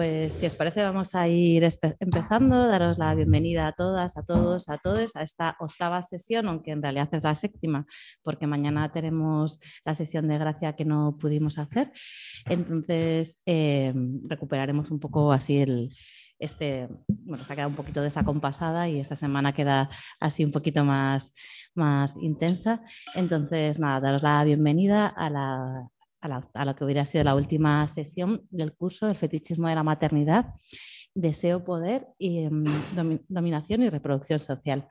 Pues si os parece vamos a ir empezando, daros la bienvenida a todas, a todos, a todos a esta octava sesión, aunque en realidad es la séptima, porque mañana tenemos la sesión de gracia que no pudimos hacer. Entonces eh, recuperaremos un poco así el, este, bueno, se ha quedado un poquito desacompasada y esta semana queda así un poquito más, más intensa. Entonces, nada, daros la bienvenida a la, a, lo que hubiera sido la última sesión del curso, el fetichismo de la maternidad, deseo, poder, y, em, dominación y reproducción social.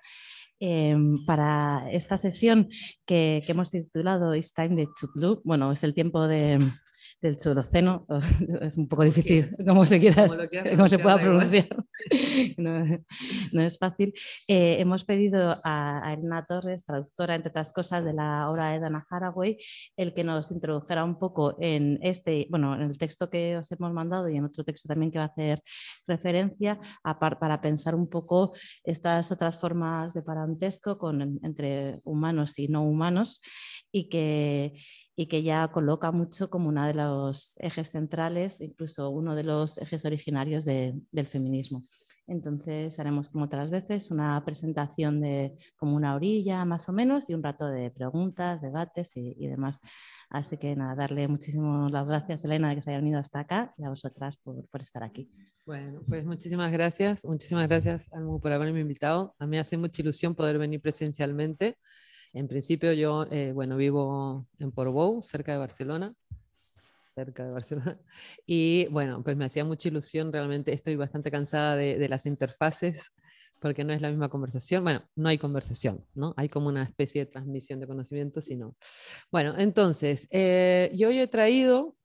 Em, para esta sesión que, que, hemos titulado It's Time to Chutlu, bueno, es el tiempo de, del Suroceno, es un poco difícil como se quiera, como, se pueda pronunciar, no, es fácil. Eh, hemos pedido a, Elena Torres, traductora entre otras cosas de la obra de Dana Haraway, el que nos introdujera un poco en este, bueno, en el texto que os hemos mandado y en otro texto también que va a hacer referencia a para pensar un poco estas otras formas de parentesco con, entre humanos y no humanos y que y que ya coloca mucho como uno de los ejes centrales, incluso uno de los ejes originarios del feminismo. Entonces haremos como otras veces una presentación de como una orilla más o menos y un rato de preguntas, debates y, demás. Así que nada, darle muchísimas las gracias Elena de que se haya venido hasta acá y a vosotras por, por estar aquí. Bueno, pues muchísimas gracias, muchísimas gracias Almu por haberme invitado. A mí hace mucha ilusión poder venir presencialmente. En principio yo, eh, bueno, vivo en Portbou, cerca de Barcelona, cerca de Barcelona, y bueno, pues me hacía mucha ilusión, realmente estoy bastante cansada de, las interfaces porque no es la misma conversación. Bueno, no hay conversación, ¿no? Hay como una especie de transmisión de conocimiento, sino. Bueno, entonces, eh, yo hoy he traído,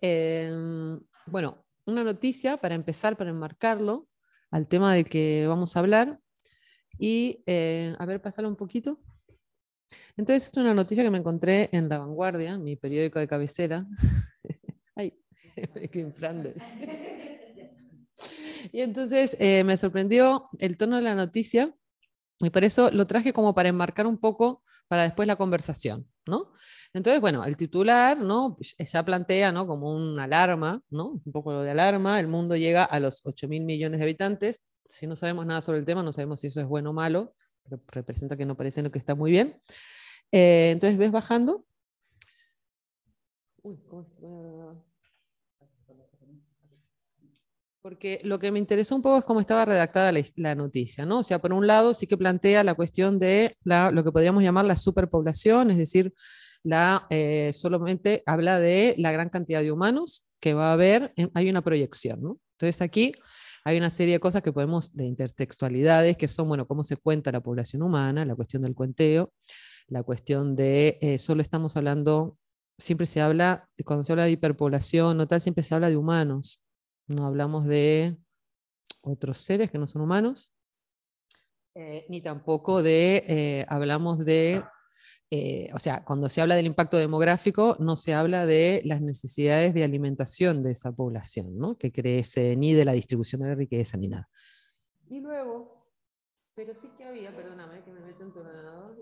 em, bueno, una noticia para empezar, para enmarcarlo al tema de que vamos a hablar. Y, eh, a ver, pasarlo un poquito. Entonces, es una noticia que me encontré en La Vanguardia, mi periódico de cabecera. Ay, qué Y entonces eh, me sorprendió el tono de la noticia y por eso lo traje como para enmarcar un poco para después la conversación, ¿no? Entonces, bueno, el titular, ¿no? Pues, ya plantea, ¿no? Como una alarma, ¿no? Un poco lo de alarma, el mundo llega a los 8 mil millones de habitantes. Si no sabemos nada sobre el tema, no sabemos si eso es bueno o malo, pero representa que no parece que está muy bien. Eh, entonces ves bajando. Porque lo que me interesó un poco es cómo estaba redactada la, noticia, ¿no? O sea, por un lado sí que plantea la cuestión de lo que podríamos llamar la superpoblación, es decir, la, eh, solamente habla de la gran cantidad de humanos que va a haber, hay una proyección, ¿no? Entonces aquí hay una serie de cosas que podemos, de intertextualidades, que son, bueno, cómo se cuenta la población humana, la cuestión del cuenteo, la cuestión de, eh, solo estamos hablando, siempre se habla, cuando se habla de hiperpoblación o tal, siempre se habla de humanos, no hablamos de otros seres que no son humanos, eh, ni tampoco de, eh, hablamos de, o sea, cuando se habla del impacto demográfico, no se habla de las necesidades de alimentación de esa población, ¿no? que crece, ni de la distribución de la riqueza, ni nada. Y luego, pero sí que había, perdóname que me meto en tu ordenador.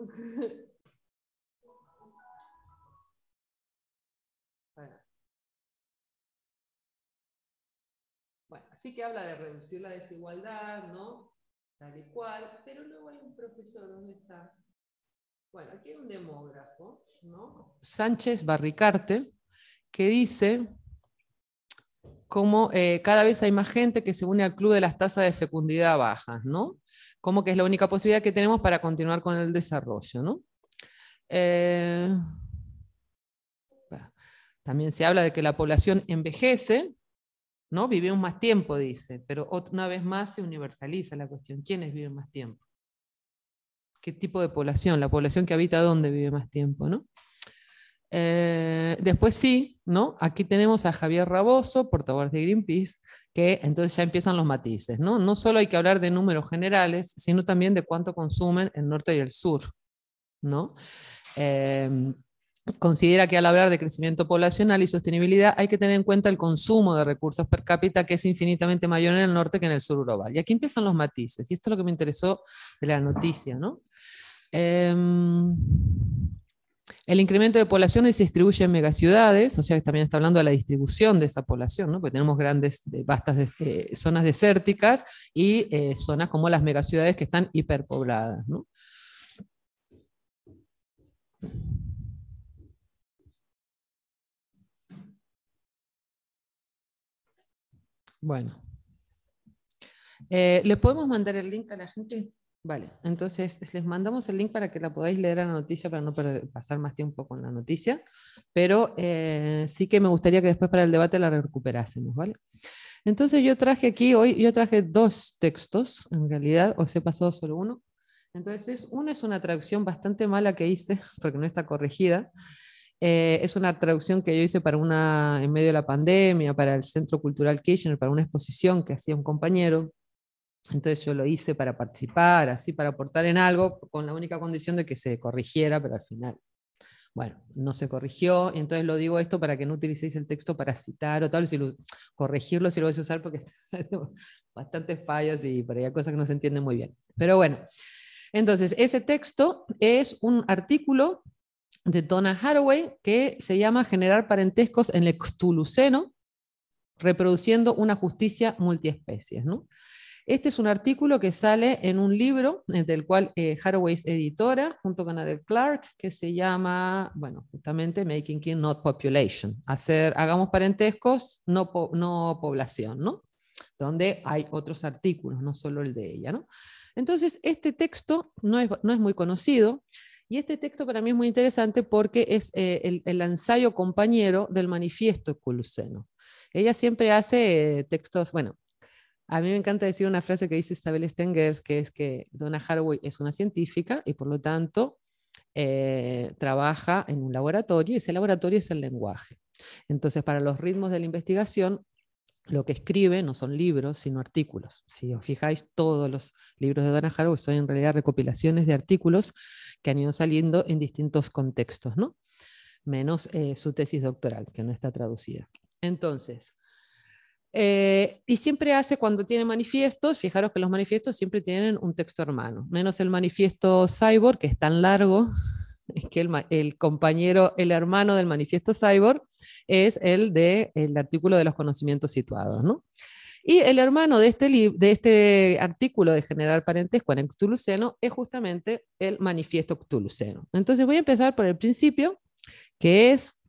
Sí que habla de reducir la desigualdad, ¿no? Tal y cual, pero luego hay un profesor, ¿dónde está? Bueno, aquí hay un demógrafo, ¿no? Sánchez Barricarte, que dice cómo eh, cada vez hay más gente que se une al club de las tasas de fecundidad bajas, ¿no? Como que es la única posibilidad que tenemos para continuar con el desarrollo, ¿no? Eh, también se habla de que la población envejece, ¿no? Vivimos más tiempo, dice, pero una vez más se universaliza la cuestión. ¿Quiénes viven más tiempo? ¿Qué tipo de población? La población que habita dónde vive más tiempo, ¿no? Eh, después sí, ¿no? Aquí tenemos a Javier Raboso, portavoz de Greenpeace, que entonces ya empiezan los matices, ¿no? No solo hay que hablar de números generales, sino también de cuánto consumen el norte y el sur, ¿no? em, considera que al hablar de crecimiento poblacional y sostenibilidad hay que tener en cuenta el consumo de recursos per cápita que es infinitamente mayor en el norte que en el sur global. Y aquí empiezan los matices, y esto es lo que me interesó de la noticia. ¿no? Em, el incremento de poblaciones se distribuye en megaciudades, o sea que también está hablando de la distribución de esa población, ¿no? porque tenemos grandes, vastas zonas desérticas y eh, zonas como las megaciudades que están hiperpobladas. ¿no? Bueno. Eh, ¿Le podemos mandar el link a la gente? Vale, entonces les mandamos el link para que la podáis leer a la noticia para no pasar más tiempo con la noticia, pero eh, sí que me gustaría que después para el debate la recuperásemos, ¿vale? Entonces yo traje aquí hoy, yo traje dos textos, en realidad, o se pasó solo uno. Entonces, uno es una traducción bastante mala que hice, porque no está corregida, eh, es una traducción que yo hice para una, en medio de la pandemia, para el Centro Cultural Kirchner, para una exposición que hacía un compañero. Entonces yo lo hice para participar, así, para aportar en algo, con la única condición de que se corrigiera, pero al final, bueno, no se corrigió. Entonces lo digo esto para que no utilicéis el texto para citar o tal, si corregirlo si lo vais a usar porque bastantes fallos y por cosas que no se entienden muy bien. Pero bueno, entonces ese texto es un artículo de Donna Haraway que se llama Generar parentescos en el reproduciendo una justicia multiespecies. ¿no? Este es un artículo que sale en un libro eh, del cual eh, Haraway es editora, junto con Adele Clark, que se llama, bueno, justamente Making King Not Population, hacer, hagamos parentescos, no, no población, ¿no? Donde hay otros artículos, no solo el de ella, ¿no? Entonces, este texto no es, no es muy conocido, y este texto para mí es muy interesante porque es eh, el, ensayo compañero del manifiesto culuceno. Ella siempre hace eh, textos, bueno, a mí me encanta decir una frase que dice Isabel Stengers, que es que Donna Haraway es una científica y por lo tanto eh, trabaja en un laboratorio y ese laboratorio es el lenguaje. Entonces, para los ritmos de la investigación, lo que escribe no son libros, sino artículos. Si os fijáis, todos los libros de Donna Haraway son en realidad recopilaciones de artículos que han ido saliendo en distintos contextos, ¿no? menos eh, su tesis doctoral, que no está traducida. Entonces, eh, y siempre hace cuando tiene manifiestos, fijaros que los manifiestos siempre tienen un texto hermano, menos el manifiesto Cyborg, que es tan largo que el, compañero, el hermano del manifiesto Cyborg es el del el artículo de los conocimientos situados, ¿no? Y el hermano de este, de este artículo de generar parentesco en Cthulhuceno es justamente el manifiesto Cthulhuceno. Entonces voy a empezar por el principio, que es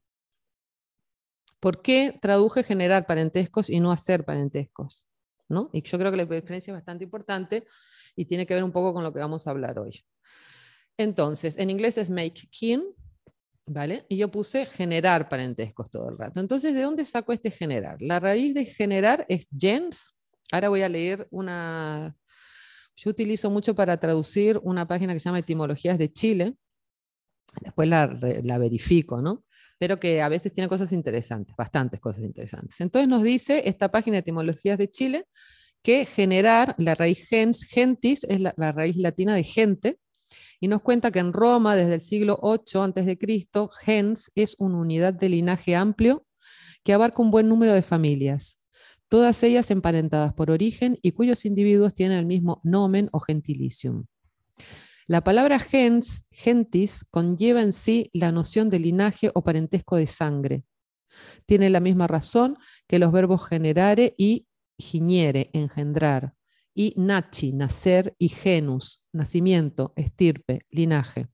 por qué traduje generar parentescos y no hacer parentescos. ¿no? Y yo creo que la diferencia es bastante importante y tiene que ver un poco con lo que vamos a hablar hoy. Entonces, en inglés es make kin, ¿vale? Y yo puse generar parentescos todo el rato. Entonces, ¿de dónde saco este generar? La raíz de generar es gens. Ahora voy a leer una... Yo utilizo mucho para traducir una página que se llama Etimologías de Chile. Después la, verifico, ¿no? Pero que a veces tiene cosas interesantes, bastantes cosas interesantes. Entonces nos dice esta página Etimologías de Chile que generar, la raíz gens, gentis, es la raíz latina de gente, y nos cuenta que en Roma, desde el siglo 8 a.C., gens es una unidad de linaje amplio que abarca un buen número de familias, todas ellas emparentadas por origen y cuyos individuos tienen el mismo nomen o gentilicium. La palabra gens, gentis, conlleva en sí la noción de linaje o parentesco de sangre. Tiene la misma razón que los verbos generare y giniere, engendrar, y nachi, nacer, y genus, nacimiento, estirpe, linaje.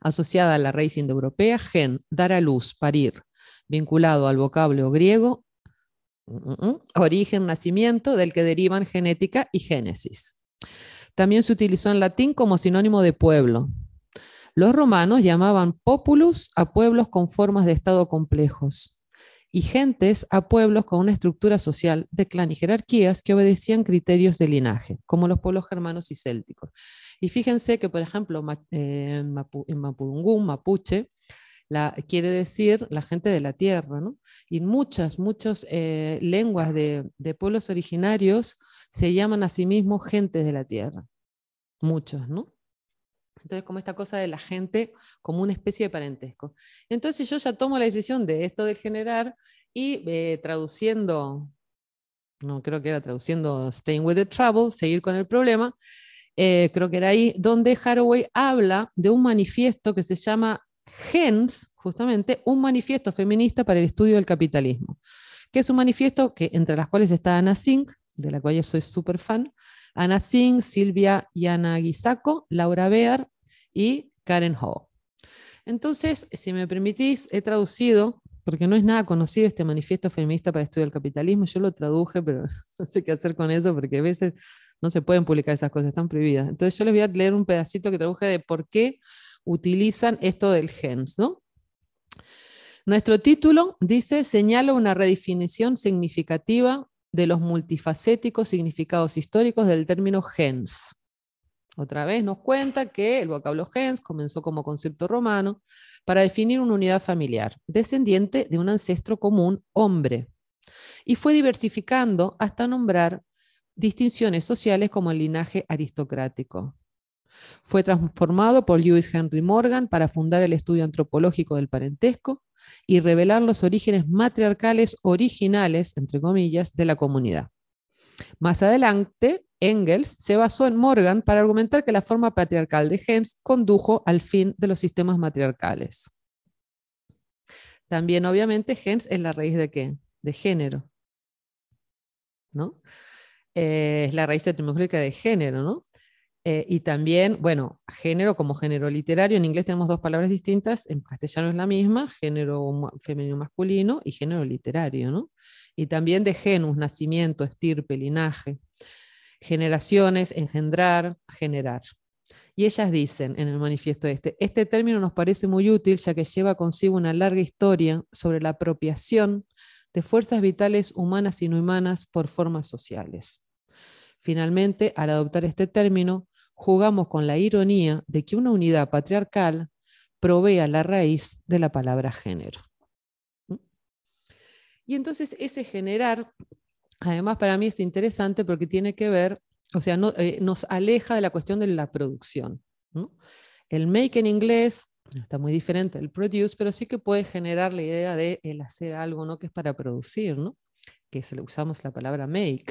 Asociada a la raíz indoeuropea, gen, dar a luz, parir, vinculado al vocablo griego, mm, mm, mm, origen, nacimiento, del que derivan genética y génesis. También se utilizó en latín como sinónimo de pueblo. Los romanos llamaban populus a pueblos con formas de estado complejos y gentes a pueblos con una estructura social de clan y jerarquías que obedecían criterios de linaje, como los pueblos germanos y célticos. Y fíjense que, por ejemplo, eh, en Mapudungún, Mapuche, la, quiere decir la gente de la tierra, ¿no? Y muchas, muchas eh, lenguas de, de, pueblos originarios se llaman a sí mismos gentes de la tierra. Muchos, ¿no? Entonces, como esta cosa de la gente como una especie de parentesco. Entonces yo ya tomo la decisión de esto de generar y eh, traduciendo, no creo que era traduciendo Staying with the Trouble, seguir con el problema, eh, creo que era ahí, donde Haraway habla de un manifiesto que se llama Gens, justamente, un manifiesto feminista para el estudio del capitalismo, que es un manifiesto que, entre las cuales está Ana Singh, de la cual yo soy súper fan, Ana Singh, Silvia Yanagisako, Laura Bear y Karen Ho. Entonces, si me permitís, he traducido, porque no es nada conocido este manifiesto feminista para el estudio del capitalismo, yo lo traduje, pero no sé qué hacer con eso, porque a veces no se pueden publicar esas cosas, están prohibidas. Entonces yo les voy a leer un pedacito que traduje de por qué utilizan esto del gens, ¿no? Nuestro título dice, señala una redefinición significativa de los multifacéticos significados históricos del término gens. Otra vez nos cuenta que el vocablo gens comenzó como concepto romano para definir una unidad familiar, descendiente de un ancestro común, hombre, y fue diversificando hasta nombrar distinciones sociales como el linaje aristocrático. Fue transformado por Lewis Henry Morgan para fundar el estudio antropológico del parentesco y revelar los orígenes matriarcales originales, entre comillas, de la comunidad. Más adelante, Engels se basó en Morgan para argumentar que la forma patriarcal de gens condujo al fin de los sistemas matriarcales. También, obviamente, gens es la raíz de qué? De género. ¿No? Eh, es la raíz etimológica de género, ¿no? Eh, y también, bueno, género como género literario. En inglés tenemos dos palabras distintas, en castellano es la misma, género femenino masculino y género literario, ¿no? Y también de genus, nacimiento, estirpe, linaje, generaciones, engendrar, generar. Y ellas dicen en el manifiesto este, este término nos parece muy útil ya que lleva consigo una larga historia sobre la apropiación de fuerzas vitales humanas y no humanas por formas sociales. Finalmente, al adoptar este término, jugamos con la ironía de que una unidad patriarcal provea la raíz de la palabra género. Y entonces ese generar, además para mí es interesante porque tiene que ver, o sea, eh, nos aleja de la cuestión de la producción. El make en inglés está muy diferente del produce, pero sí que puede generar la idea de el hacer algo, ¿no? Que es para producir, ¿no? Que usamos la palabra make.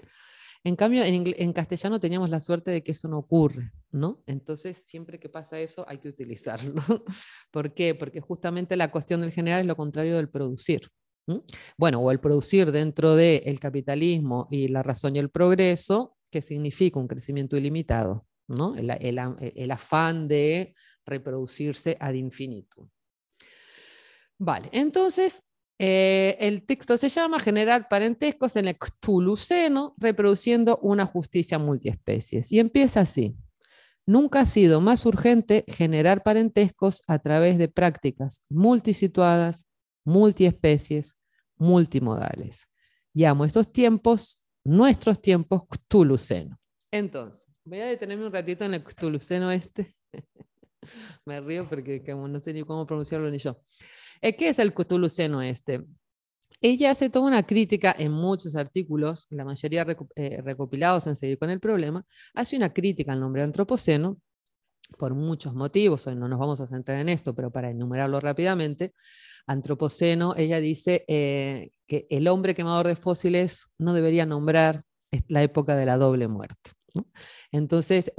En cambio, en, castellano teníamos la suerte de que eso no ocurre, ¿no? Entonces, siempre que pasa eso, hay que utilizarlo. ¿Por qué? Porque justamente la cuestión del general es lo contrario del producir. Bueno, o el producir dentro del capitalismo y la razón y el progreso, que significa un crecimiento ilimitado, ¿no? el afán de reproducirse ad infinitum. Vale, entonces eh, el texto se llama Generar parentescos en el Cthulhuceno, reproduciendo una justicia multiespecies. Y empieza así. Nunca ha sido más urgente generar parentescos a través de prácticas multisituadas, multiespecies, multimodales. Llamo estos tiempos, nuestros tiempos Cthulhuceno. Entonces, voy a detenerme un ratito en el Cthulhuceno este. Me río porque no sé ni cómo pronunciarlo ni yo. Eh, ¿Qué es el Cthulhuceno este? Ella hace toda una crítica en muchos artículos, la mayoría eh, recopilados en Seguir con el Problema, hace una crítica al nombre antropoceno por muchos motivos, hoy no nos vamos a centrar en esto, pero para enumerarlo rápidamente, antropoceno, ella dice eh, que el hombre quemador de fósiles no debería nombrar la época de la doble muerte. Entonces,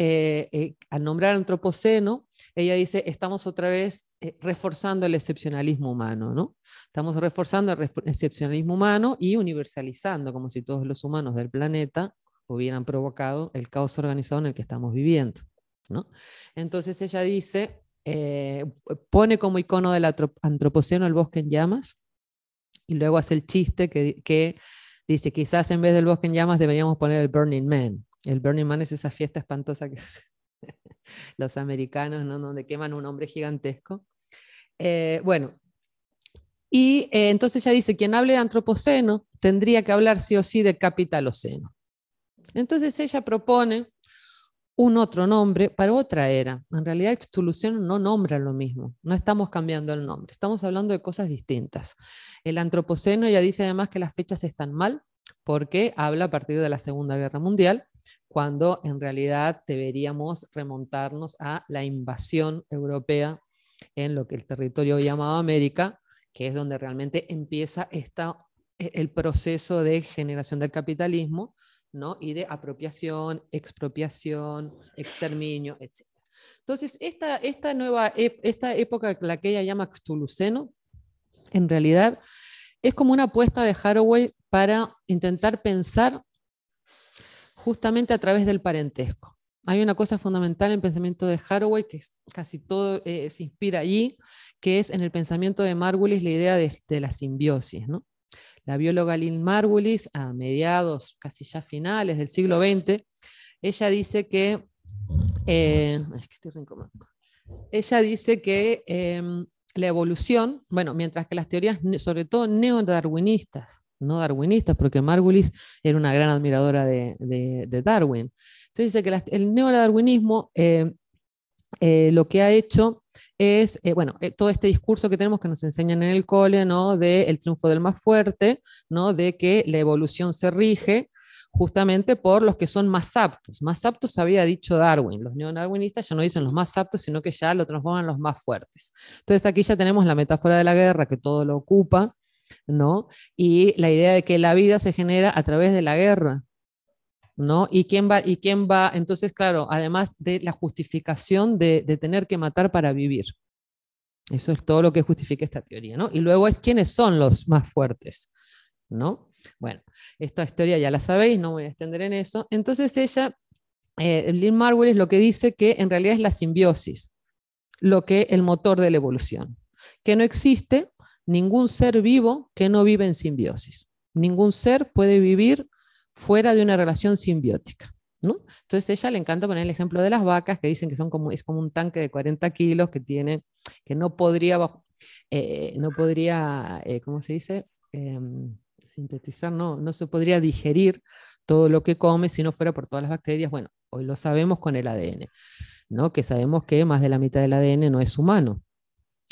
al nombrar antropoceno, ella dice, estamos otra vez eh, reforzando el excepcionalismo humano, ¿no? Estamos reforzando el excepcionalismo humano y universalizando, como si todos los humanos del planeta hubieran provocado el caos organizado en el que estamos viviendo, ¿no? Entonces ella dice, eh, pone como icono del antropoceno el bosque en llamas y luego hace el chiste que, dice, quizás en vez del bosque en llamas deberíamos poner el Burning Man. El Burning Man es esa fiesta espantosa que los americanos, ¿no? donde queman un hombre gigantesco. Eh, bueno, y eh, entonces ella dice, quien hable de antropoceno tendría que hablar sí o sí de capitaloceno. Entonces ella propone un otro nombre para otra era. En realidad, Extuluceno no nombra lo mismo, no estamos cambiando el nombre, estamos hablando de cosas distintas. El antropoceno, ella dice además que las fechas están mal porque habla a partir de la Segunda Guerra Mundial cuando en realidad deberíamos remontarnos a la invasión europea en lo que el territorio llamado América, que es donde realmente empieza e, el proceso de generación del capitalismo ¿no? y de apropiación, expropiación, exterminio, etc. Entonces, esta, esta nueva esta época, la que ella llama Cthulhuceno, en realidad es como una apuesta de Haraway para intentar pensar justamente a través del parentesco. Hay una cosa fundamental en el pensamiento de Haraway, que casi todo eh, se inspira allí, que es en el pensamiento de Margulis la idea de, la simbiosis. ¿no? La bióloga Lynn Margulis, a mediados, casi ya finales del siglo XX, ella dice que, eh, ella dice que em, la evolución, bueno, mientras que las teorías, sobre todo neodarwinistas, no darwinistas, porque Margulis era una gran admiradora de Darwin, entonces dice que el neodarwinismo eh, eh, lo que ha hecho es, eh, bueno, todo este discurso que tenemos que nos enseñan en el cole, ¿no? De el triunfo del más fuerte, ¿no? De que la evolución se rige justamente por los que son más aptos. Más aptos había dicho Darwin. Los neodarwinistas ya no dicen los más aptos, sino que ya lo transforman los más fuertes. Entonces aquí ya tenemos la metáfora de la guerra que todo lo ocupa, ¿no? Y la idea de que la vida se genera a través de la guerra, ¿no? ¿Y quién va? ¿Y quién va? Entonces, claro, además de la justificación de, tener que matar para vivir. Eso es todo lo que justifica esta teoría, ¿no? Y luego es quiénes son los más fuertes, ¿no? Bueno, esta historia ya la sabéis, no voy a extender en eso. Entonces ella, eh, Lynn Marwell es lo que dice que en realidad es la simbiosis, lo que el motor de la evolución, que no existe ningún ser vivo que no vive en simbiosis. Ningún ser puede vivir fuera de una relación simbiótica. ¿no? Entonces a ella le encanta poner el ejemplo de las vacas, que dicen que son como, es como un tanque de 40 kilos que tiene, que no podría, eh, no podría eh, ¿cómo se dice? Em, sintetizar, no, no se podría digerir todo lo que come si no fuera por todas las bacterias. Bueno, hoy lo sabemos con el ADN, ¿no? que sabemos que más de la mitad del ADN no es humano,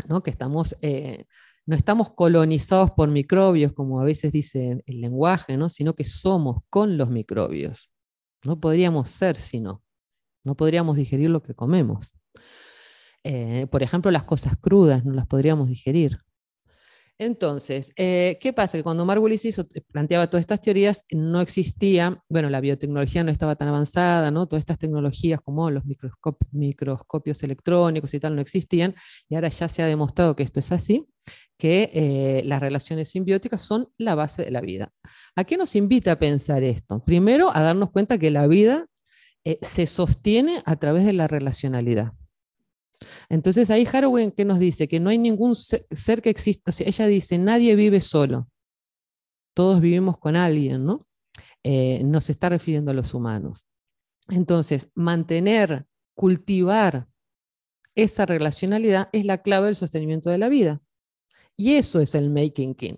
¿no? que estamos eh, no estamos colonizados por microbios, como a veces dice el lenguaje, ¿no? sino que somos con los microbios. No podríamos ser si no. Podríamos digerir lo que comemos. Eh, por ejemplo, las cosas crudas no las podríamos digerir. Entonces, eh, ¿qué pasa? Que cuando Margulis eh, planteaba todas estas teorías, no existía, bueno, la biotecnología no estaba tan avanzada, ¿no? Todas estas tecnologías como los microscopios electrónicos y tal no existían, y ahora ya se ha demostrado que esto es así, que eh, las relaciones simbióticas son la base de la vida. ¿A qué nos invita a pensar esto? Primero, a darnos cuenta que la vida se sostiene a través de la relacionalidad. Entonces ahí Haraway que nos dice que no hay ningún ser que exista, ella dice, nadie vive solo, todos vivimos con alguien, ¿no? Eh, nos está refiriendo a los humanos. Entonces, mantener, cultivar esa relacionalidad es la clave del sostenimiento de la vida. Y eso es el making king.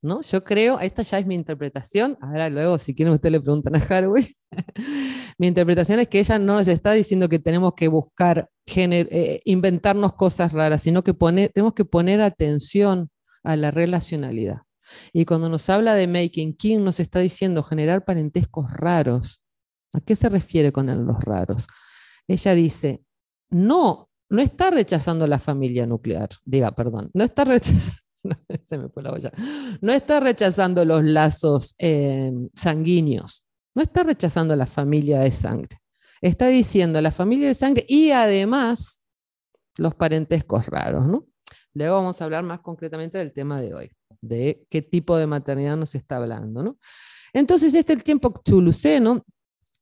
¿no? Yo creo, esta ya es mi interpretación, ahora luego si quieren ustedes le preguntan a Haraway, mi interpretación es que ella no nos está diciendo que tenemos que buscar, eh, inventarnos cosas raras, sino que tenemos que poner atención a la relacionalidad. Y cuando nos habla de making king, nos está diciendo generar parentescos raros. ¿A qué se refiere con los raros? Ella dice, no, no está rechazando la familia nuclear, diga, perdón, no está rechazando se me fue la olla. No está rechazando los lazos eh, sanguíneos, no está rechazando la familia de sangre. Está diciendo la familia de sangre y además los parentescos raros, ¿no? Luego vamos a hablar más concretamente del tema de hoy, de qué tipo de maternidad nos está hablando, ¿no? Entonces, este es el tiempo chuluceno,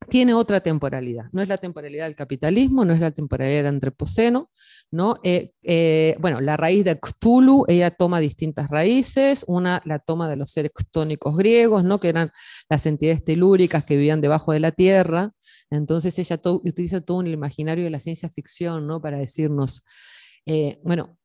tiene otra temporalidad. No es la temporalidad del capitalismo, no es la temporalidad del antropoceno, ¿no? Eh, eh, bueno, la raíz de Cthulhu, ella toma distintas raíces, una la toma de los seres ctónicos griegos, ¿no? Que eran las entidades telúricas que vivían debajo de la tierra. Entonces ella utiliza todo un imaginario de la ciencia ficción, ¿no? Para decirnos, eh, bueno,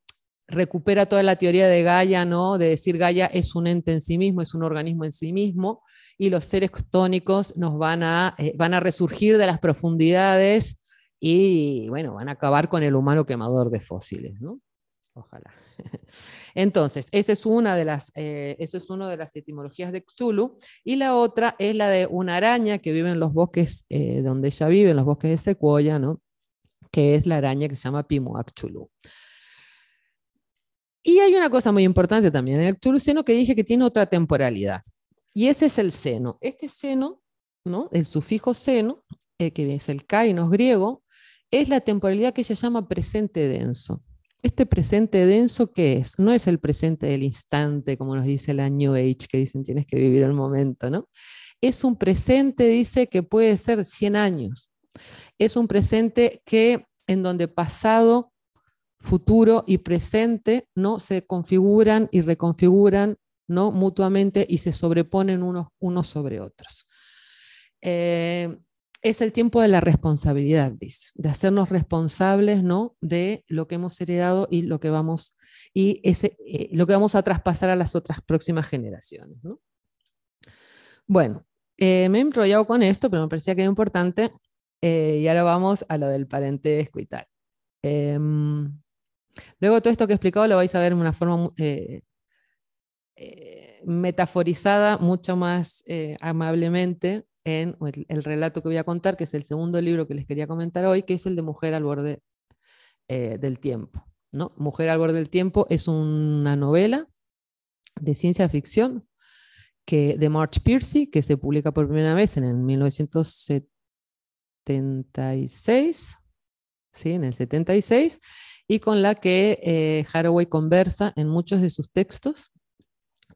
recupera toda la teoría de Gaia, ¿no? De decir Gaia es un ente en sí mismo, es un organismo en sí mismo, y los seres tónicos nos van a, eh, van a resurgir de las profundidades y, bueno, van a acabar con el humano quemador de fósiles, ¿no? Ojalá. Entonces, esa es una de las, eh, eso es de las etimologías de Cthulhu. Y la otra es la de una araña que vive en los bosques eh, donde ella vive, en los bosques de secuoya, ¿no? que es la araña que se llama Pimoactulu. Y hay una cosa muy importante también el seno que dije que tiene otra temporalidad. Y ese es el seno. Este seno, ¿no? el sufijo seno, eh, que es el kainos griego, es la temporalidad que se llama presente denso. Este presente denso, ¿qué es? No es el presente del instante, como nos dice la New Age, que dicen tienes que vivir el momento, ¿no? Es un presente, dice, que puede ser 100 años. Es un presente que en donde pasado, futuro y presente no se configuran y reconfiguran ¿no? mutuamente y se sobreponen unos, unos sobre otros. Eh, es el tiempo de la responsabilidad, dice, de hacernos responsables ¿no? de lo que hemos heredado y lo que vamos, y ese, eh, lo que vamos a traspasar a las otras próximas generaciones. Bueno, eh, me he enrollado con esto, pero me parecía que era importante, y ahora vamos a lo del parentesco y tal. Em, luego todo esto que he explicado lo vais a ver en una forma metaforizada, mucho más amablemente en el, relato que voy a contar, que es el segundo libro que les quería comentar hoy, que es el de Mujer al borde eh, del tiempo. Mujer al borde del tiempo es una novela de ciencia ficción que, de March Piercy, que se publica por primera vez en el 1976, ¿sí? en el 76, y con la que eh, Haraway conversa en muchos de sus textos,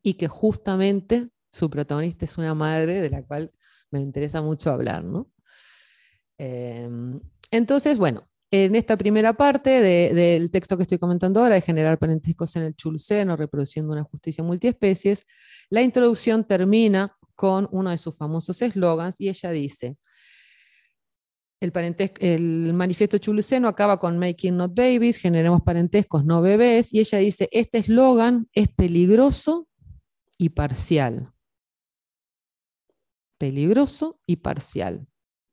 y que justamente su protagonista es una madre de la cual me interesa mucho hablar, ¿no? Em, entonces, bueno, en esta primera parte del texto que estoy comentando ahora, de generar parentescos en el chulceno, reproduciendo una justicia multiespecies, la introducción termina con uno de sus famosos eslogans y ella dice, el, manifiesto chuluceno acaba con Making Not Babies, generemos parentescos, no bebés, y ella dice, este eslogan es peligroso y parcial peligroso y parcial,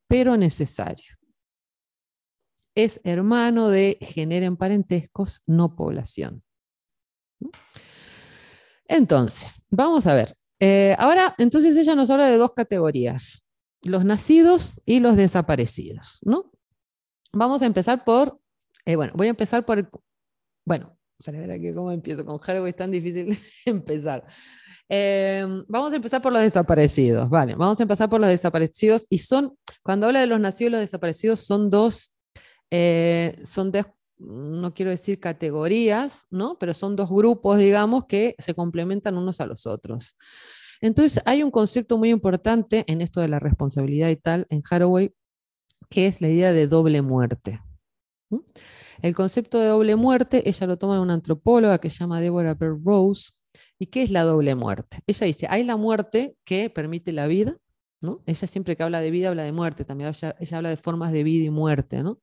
pero necesario. Es hermano de generen parentescos, no población. Entonces, vamos a ver. Eh, ahora, entonces ella nos habla de dos categorías, los nacidos y los desaparecidos, ¿no? Vamos a empezar por, eh, bueno, voy a empezar por, bueno, para ver aquí cómo empiezo con Haraway, es tan difícil empezar. Em, vamos a empezar por los desaparecidos, vale, vamos a empezar por los desaparecidos y son, cuando habla de los nacidos y los desaparecidos, son dos, eh, son de, no quiero decir categorías, ¿no? Pero son dos grupos, digamos, que se complementan unos a los otros. Entonces, hay un concepto muy importante en esto de la responsabilidad y tal en Haraway, que es la idea de doble muerte. El concepto de doble muerte, ella lo toma de una antropóloga que se llama Deborah Bell Rose, ¿Y qué es la doble muerte? Ella dice, hay la muerte que permite la vida, ¿no? Ella siempre que habla de vida habla de muerte, también ella, habla de formas de vida y muerte, ¿no?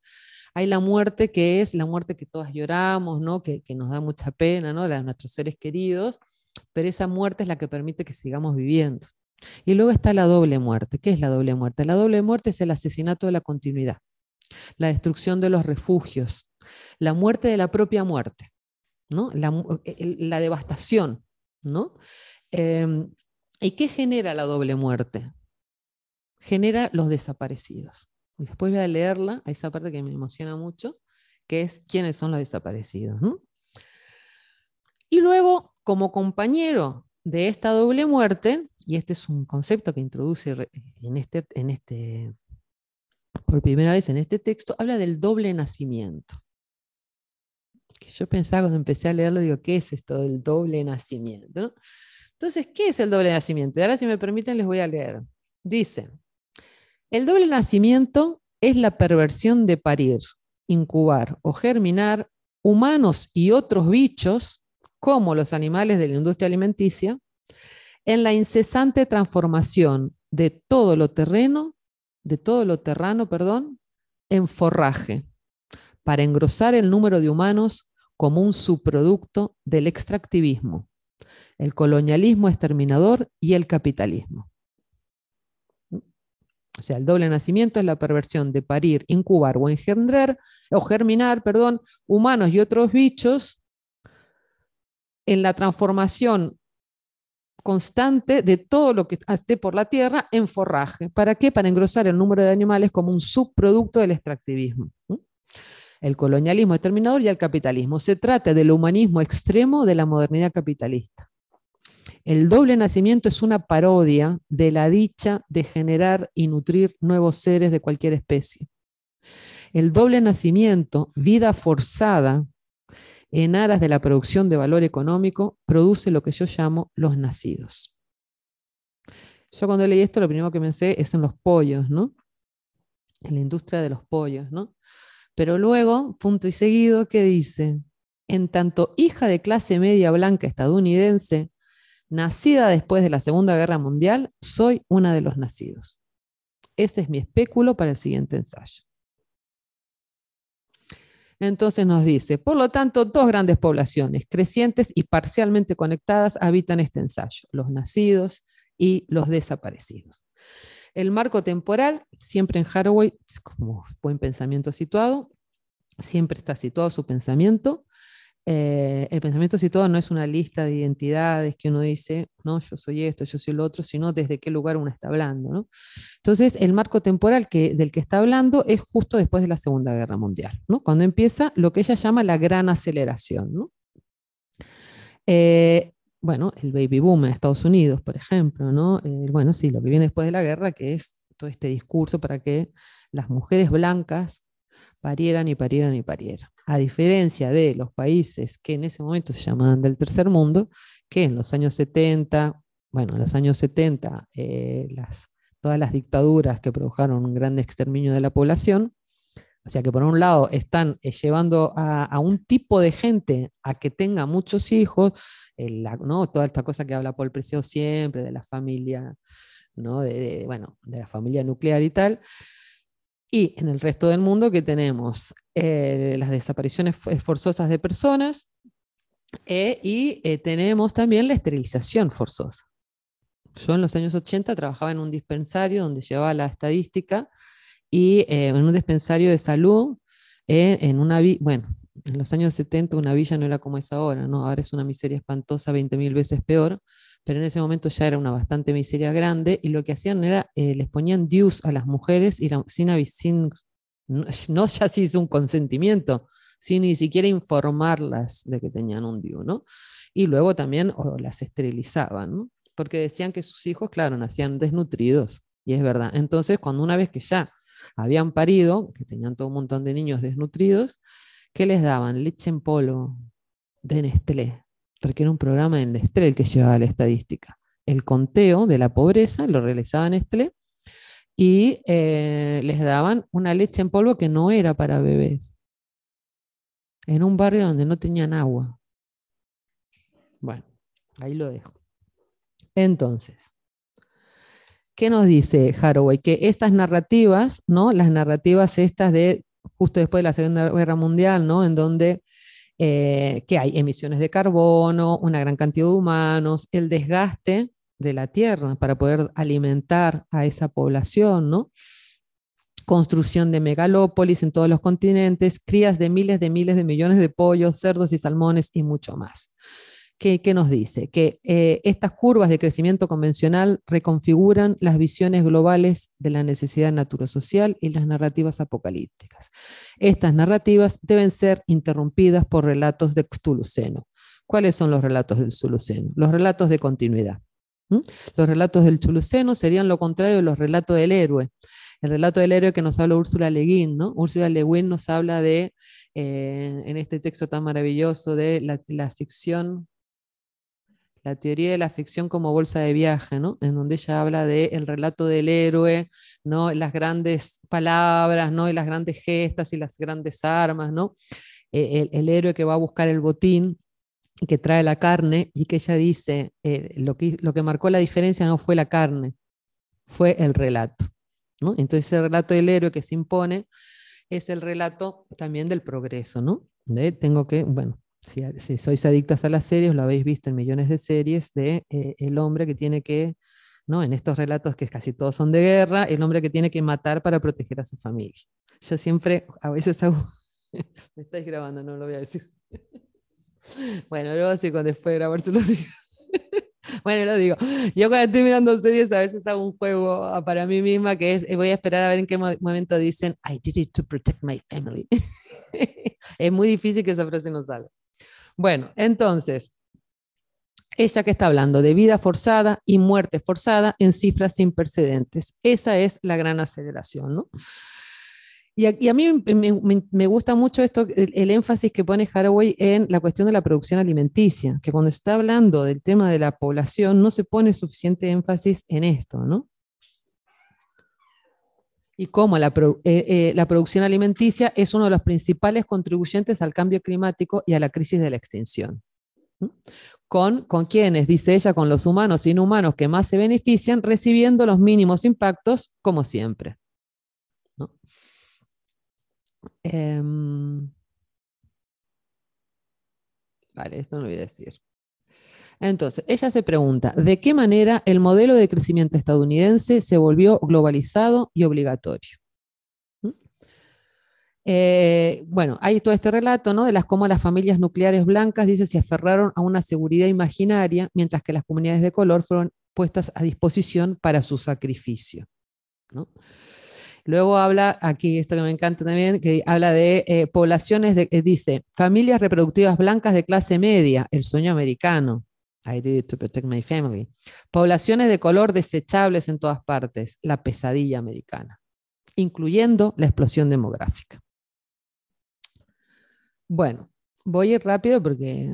Hay la muerte que es la muerte que todas lloramos, ¿no? Que, nos da mucha pena, ¿no? La de nuestros seres queridos, pero esa muerte es la que permite que sigamos viviendo. Y luego está la doble muerte. ¿Qué es la doble muerte? La doble muerte es el asesinato de la continuidad, la destrucción de los refugios, la muerte de la propia muerte, ¿no? la devastación, ¿no? Em, ¿Y qué genera la doble muerte? Genera los desaparecidos. después voy a leerla, a esa parte que me emociona mucho, que es quiénes son los desaparecidos. Y luego, como compañero de esta doble muerte, y este es un concepto que introduce en este, en este, por primera vez en este texto, habla del doble nacimiento yo pensaba cuando empecé a leerlo, digo, ¿qué es esto del doble nacimiento? Entonces, ¿qué es el doble nacimiento? ahora, si me permiten, les voy a leer. Dice, el doble nacimiento es la perversión de parir, incubar o germinar humanos y otros bichos, como los animales de la industria alimenticia, en la incesante transformación de todo lo terreno, de todo lo terrano, perdón, en forraje, para engrosar el número de humanos como un subproducto del extractivismo, el colonialismo exterminador y el capitalismo. O sea, el doble nacimiento es la perversión de parir, incubar o engendrar, o germinar, perdón, humanos y otros bichos en la transformación constante de todo lo que esté por la tierra en forraje. ¿Para qué? Para engrosar el número de animales como un subproducto del extractivismo. El colonialismo exterminador y el capitalismo. Se trata del humanismo extremo de la modernidad capitalista. El doble nacimiento es una parodia de la dicha de generar y nutrir nuevos seres de cualquier especie. El doble nacimiento, vida forzada en aras de la producción de valor económico, produce lo que yo llamo los nacidos. Yo cuando leí esto, lo primero que pensé es en los pollos, ¿no? En la industria de los pollos, ¿no? Pero luego, punto y seguido, ¿qué dice? En tanto hija de clase media blanca estadounidense, nacida después de la Segunda Guerra Mundial, soy una de los nacidos. Ese es mi espéculo para el siguiente ensayo. Entonces nos dice, por lo tanto, dos grandes poblaciones, crecientes y parcialmente conectadas, habitan este ensayo, los nacidos y los desaparecidos. El marco temporal, siempre en Haraway, como buen pensamiento situado, siempre está situado su pensamiento eh, el pensamiento situado no es una lista de identidades que uno dice, no, yo soy esto, yo soy lo otro, sino desde qué lugar uno está hablando. Entonces, el marco temporal que, del que está hablando es justo después de la Segunda Guerra Mundial, ¿no? cuando empieza lo que ella llama la gran aceleración. Eh, bueno, el baby boom en Estados Unidos, por ejemplo, ¿no? Eh, bueno, sí, lo que viene después de la guerra, que es todo este discurso para que las mujeres blancas parieran y parieran y parieran. A diferencia de los países que en ese momento se llamaban del tercer mundo, que en los años 70, bueno, en los años 70, eh, todas las dictaduras que produjeron un gran exterminio de la población, o sea que por un lado están eh, llevando a, un tipo de gente a que tenga muchos hijos, ¿no? toda esta cosa que habla Paul Precio siempre de la familia, ¿no? de, bueno, de la familia nuclear y tal, y en el resto del mundo que tenemos eh, las desapariciones forzosas de personas eh, y eh, tenemos también la esterilización forzosa. Yo en los años 80 trabajaba en un dispensario donde llevaba la estadística y en un dispensario de salud, en una, bueno, en los años 70 una villa no era como es ahora, ¿no? ahora es una miseria espantosa 20.000 veces peor, pero en ese momento ya era una bastante miseria grande y lo que hacían era, eh, les ponían dius a las mujeres y sin, no, ya hizo un consentimiento, sin ni siquiera informarlas de que tenían un diu, ¿no? Y luego también las esterilizaban, ¿no? Porque decían que sus hijos, claro, nacían desnutridos, y es verdad. Entonces, cuando una vez que ya habían parido, que tenían todo un montón de niños desnutridos, ¿qué les daban? Leche en polvo de Nestlé era un programa en Nestlé el que llevaba la estadística. El conteo de la pobreza lo realizaba Nestlé y eh, les daban una leche en polvo que no era para bebés, en un barrio donde no tenían agua. Bueno, ahí lo dejo. Entonces, ¿qué nos dice Haraway? Que estas narrativas, ¿no? Las narrativas estas de justo después de la Segunda Guerra Mundial, ¿no? En donde eh, que hay emisiones de carbono, una gran cantidad de humanos, el desgaste de la tierra para poder alimentar a esa población, ¿no? Construcción de megalópolis en todos los continentes, crías de miles de miles de millones de pollos, cerdos y salmones y mucho más. ¿Qué, nos dice? Que eh, estas curvas de crecimiento convencional reconfiguran las visiones globales de la necesidad social y las narrativas apocalípticas. Estas narrativas deben ser interrumpidas por relatos de Xtuluceno. ¿Cuáles son los relatos del Xtuluceno? Los relatos de continuidad. Los relatos del Chuluceno serían lo contrario de los relatos del héroe. El relato del héroe que nos habla Úrsula Le ¿no? Úrsula Le Guin nos habla de, eh, en este texto tan maravilloso, de la ficción la teoría de la ficción como bolsa de viaje, ¿no? En donde ella habla del relato del héroe, ¿no? Las grandes palabras, ¿no? Y las grandes gestas y las grandes armas, ¿no? E, el, héroe que va a buscar el botín y que trae la carne y que ella dice, eh, lo, que, lo que marcó la diferencia no fue la carne, fue el relato, ¿no? Entonces el relato del héroe que se impone es el relato también del progreso, ¿no? tengo que, bueno, si, sois adictas a las series, lo habéis visto en millones de series, de eh, el hombre que tiene que, ¿no? en estos relatos que casi todos son de guerra, el hombre que tiene que matar para proteger a su familia. Yo siempre, a veces hago, me estáis grabando, no lo voy a decir. Bueno, luego sí, cuando después de grabarse lo digo. Bueno, lo digo. Yo cuando estoy mirando series a veces hago un juego ah, para mí misma que es, voy a esperar a ver en qué momento dicen, I did it to protect my family. es muy difícil que esa frase no salga. Bueno, entonces, ella que está hablando de vida forzada y muerte forzada en cifras sin precedentes. Esa es la gran aceleración, ¿no? Y a, mí me, gusta mucho esto, el, énfasis que pone Haraway en la cuestión de la producción alimenticia, que cuando está hablando del tema de la población no se pone suficiente énfasis en esto, ¿no? Y cómo la, eh, eh, la producción alimenticia es uno de los principales contribuyentes al cambio climático y a la crisis de la extinción. Con, con quienes, dice ella, con los humanos y inhumanos que más se benefician, recibiendo los mínimos impactos, como siempre. Em, vale, esto no lo voy a decir. Entonces, ella se pregunta, ¿de qué manera el modelo de crecimiento estadounidense se volvió globalizado y obligatorio? ¿Mm? Eh, bueno, hay todo este relato ¿no? de las cómo las familias nucleares blancas, dice, se aferraron a una seguridad imaginaria, mientras que las comunidades de color fueron puestas a disposición para su sacrificio. Luego habla, aquí esto que me encanta también, que habla de eh, poblaciones, de, eh, dice, familias reproductivas blancas de clase media, el sueño americano. I did it to protect my family. Poblaciones de color desechables en todas partes, la pesadilla americana, incluyendo la explosión demográfica. Bueno, voy a ir rápido porque...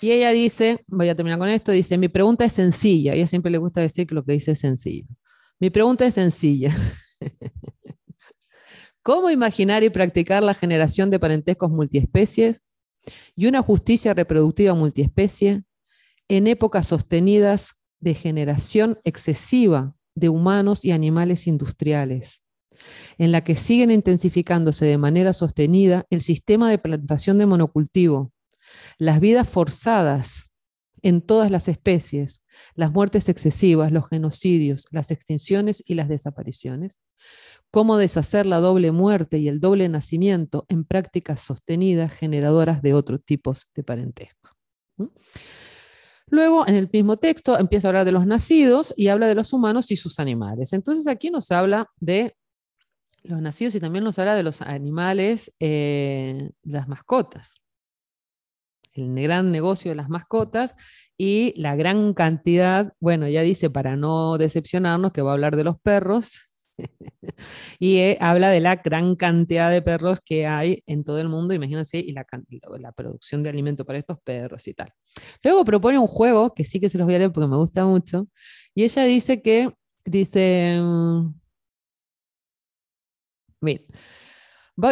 Y ella dice, voy a terminar con esto, dice, mi pregunta es sencilla, a ella siempre le gusta decir que lo que dice es sencillo. Mi pregunta es sencilla. ¿Cómo imaginar y practicar la generación de parentescos multiespecies y una justicia reproductiva multiespecie en épocas sostenidas de generación excesiva de humanos y animales industriales, en la que siguen intensificándose de manera sostenida el sistema de plantación de monocultivo, las vidas forzadas en todas las especies, las muertes excesivas, los genocidios, las extinciones y las desapariciones, cómo deshacer la doble muerte y el doble nacimiento en prácticas sostenidas generadoras de otros tipos de parentesco. Luego, en el mismo texto, empieza a hablar de los nacidos y habla de los humanos y sus animales. Entonces, aquí nos habla de los nacidos y también nos habla de los animales, eh, las mascotas. El gran negocio de las mascotas y la gran cantidad, bueno, ya dice para no decepcionarnos que va a hablar de los perros y eh, habla de la gran cantidad de perros que hay en todo el mundo, imagínense, y la, producción de alimento para estos perros y tal. Luego propone un juego que sí que se los voy a leer porque me gusta mucho, y ella dice que, dice, mm,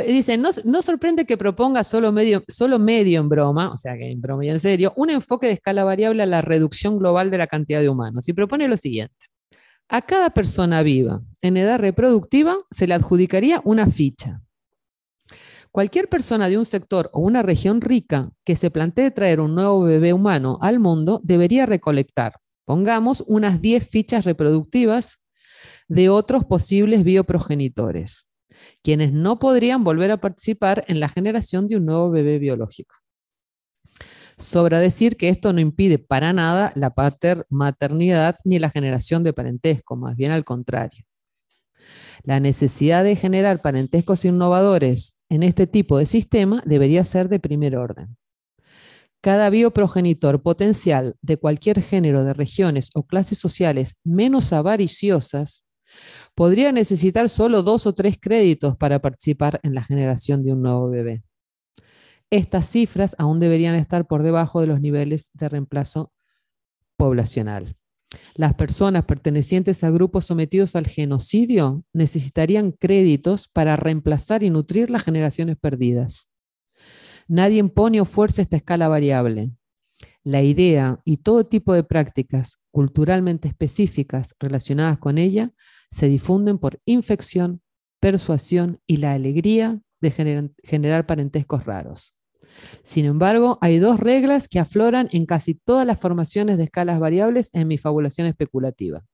Dice, no, sorprende que proponga solo medio, solo medio en broma, o sea que en broma y en serio, un enfoque de escala variable a la reducción global de la cantidad de humanos. Y propone lo siguiente. A cada persona viva en edad reproductiva se le adjudicaría una ficha. Cualquier persona de un sector o una región rica que se plantee traer un nuevo bebé humano al mundo debería recolectar, pongamos, unas 10 fichas reproductivas de otros posibles bioprogenitores quienes no podrían volver a participar en la generación de un nuevo bebé biológico. Sobra decir que esto no impide para nada la maternidad ni la generación de parentesco, más bien al contrario. La necesidad de generar parentescos innovadores en este tipo de sistema debería ser de primer orden. Cada bioprogenitor potencial de cualquier género de regiones o clases sociales menos avariciosas podría necesitar solo dos o tres créditos para participar en la generación de un nuevo bebé. Estas cifras aún deberían estar por debajo de los niveles de reemplazo poblacional. Las personas pertenecientes a grupos sometidos al genocidio necesitarían créditos para reemplazar y nutrir las generaciones perdidas. Nadie impone o fuerza esta escala variable. La idea y todo tipo de prácticas culturalmente específicas relacionadas con ella se difunden por infección, persuasión y la alegría de generar parentescos raros. Sin embargo, hay dos reglas que afloran en casi todas las formaciones de escalas variables en mi fabulación especulativa.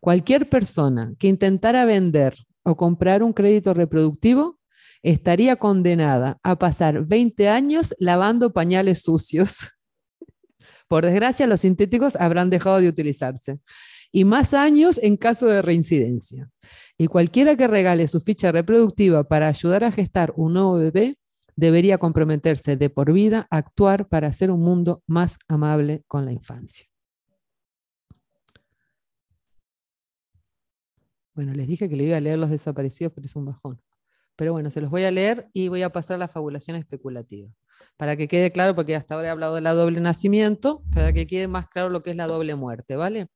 Cualquier persona que intentara vender o comprar un crédito reproductivo estaría condenada a pasar 20 años lavando pañales sucios. Por desgracia, los sintéticos habrán dejado de utilizarse. Y más años en caso de reincidencia. Y cualquiera que regale su ficha reproductiva para ayudar a gestar un nuevo bebé debería comprometerse de por vida a actuar para hacer un mundo más amable con la infancia. Bueno, les dije que le iba a leer los desaparecidos, pero es un bajón. Pero bueno, se los voy a leer y voy a pasar la fabulación especulativa. Para que quede claro, porque hasta ahora he hablado de la doble nacimiento, para que quede más claro lo que es la doble muerte, ¿vale?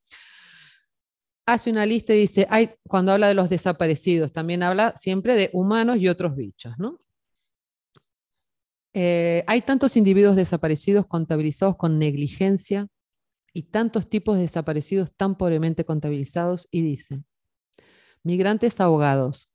Hace una lista y dice, hay, cuando habla de los desaparecidos, también habla siempre de humanos y otros bichos, ¿no? Eh, hay tantos individuos desaparecidos contabilizados con negligencia y tantos tipos de desaparecidos tan pobremente contabilizados y dice, migrantes ahogados,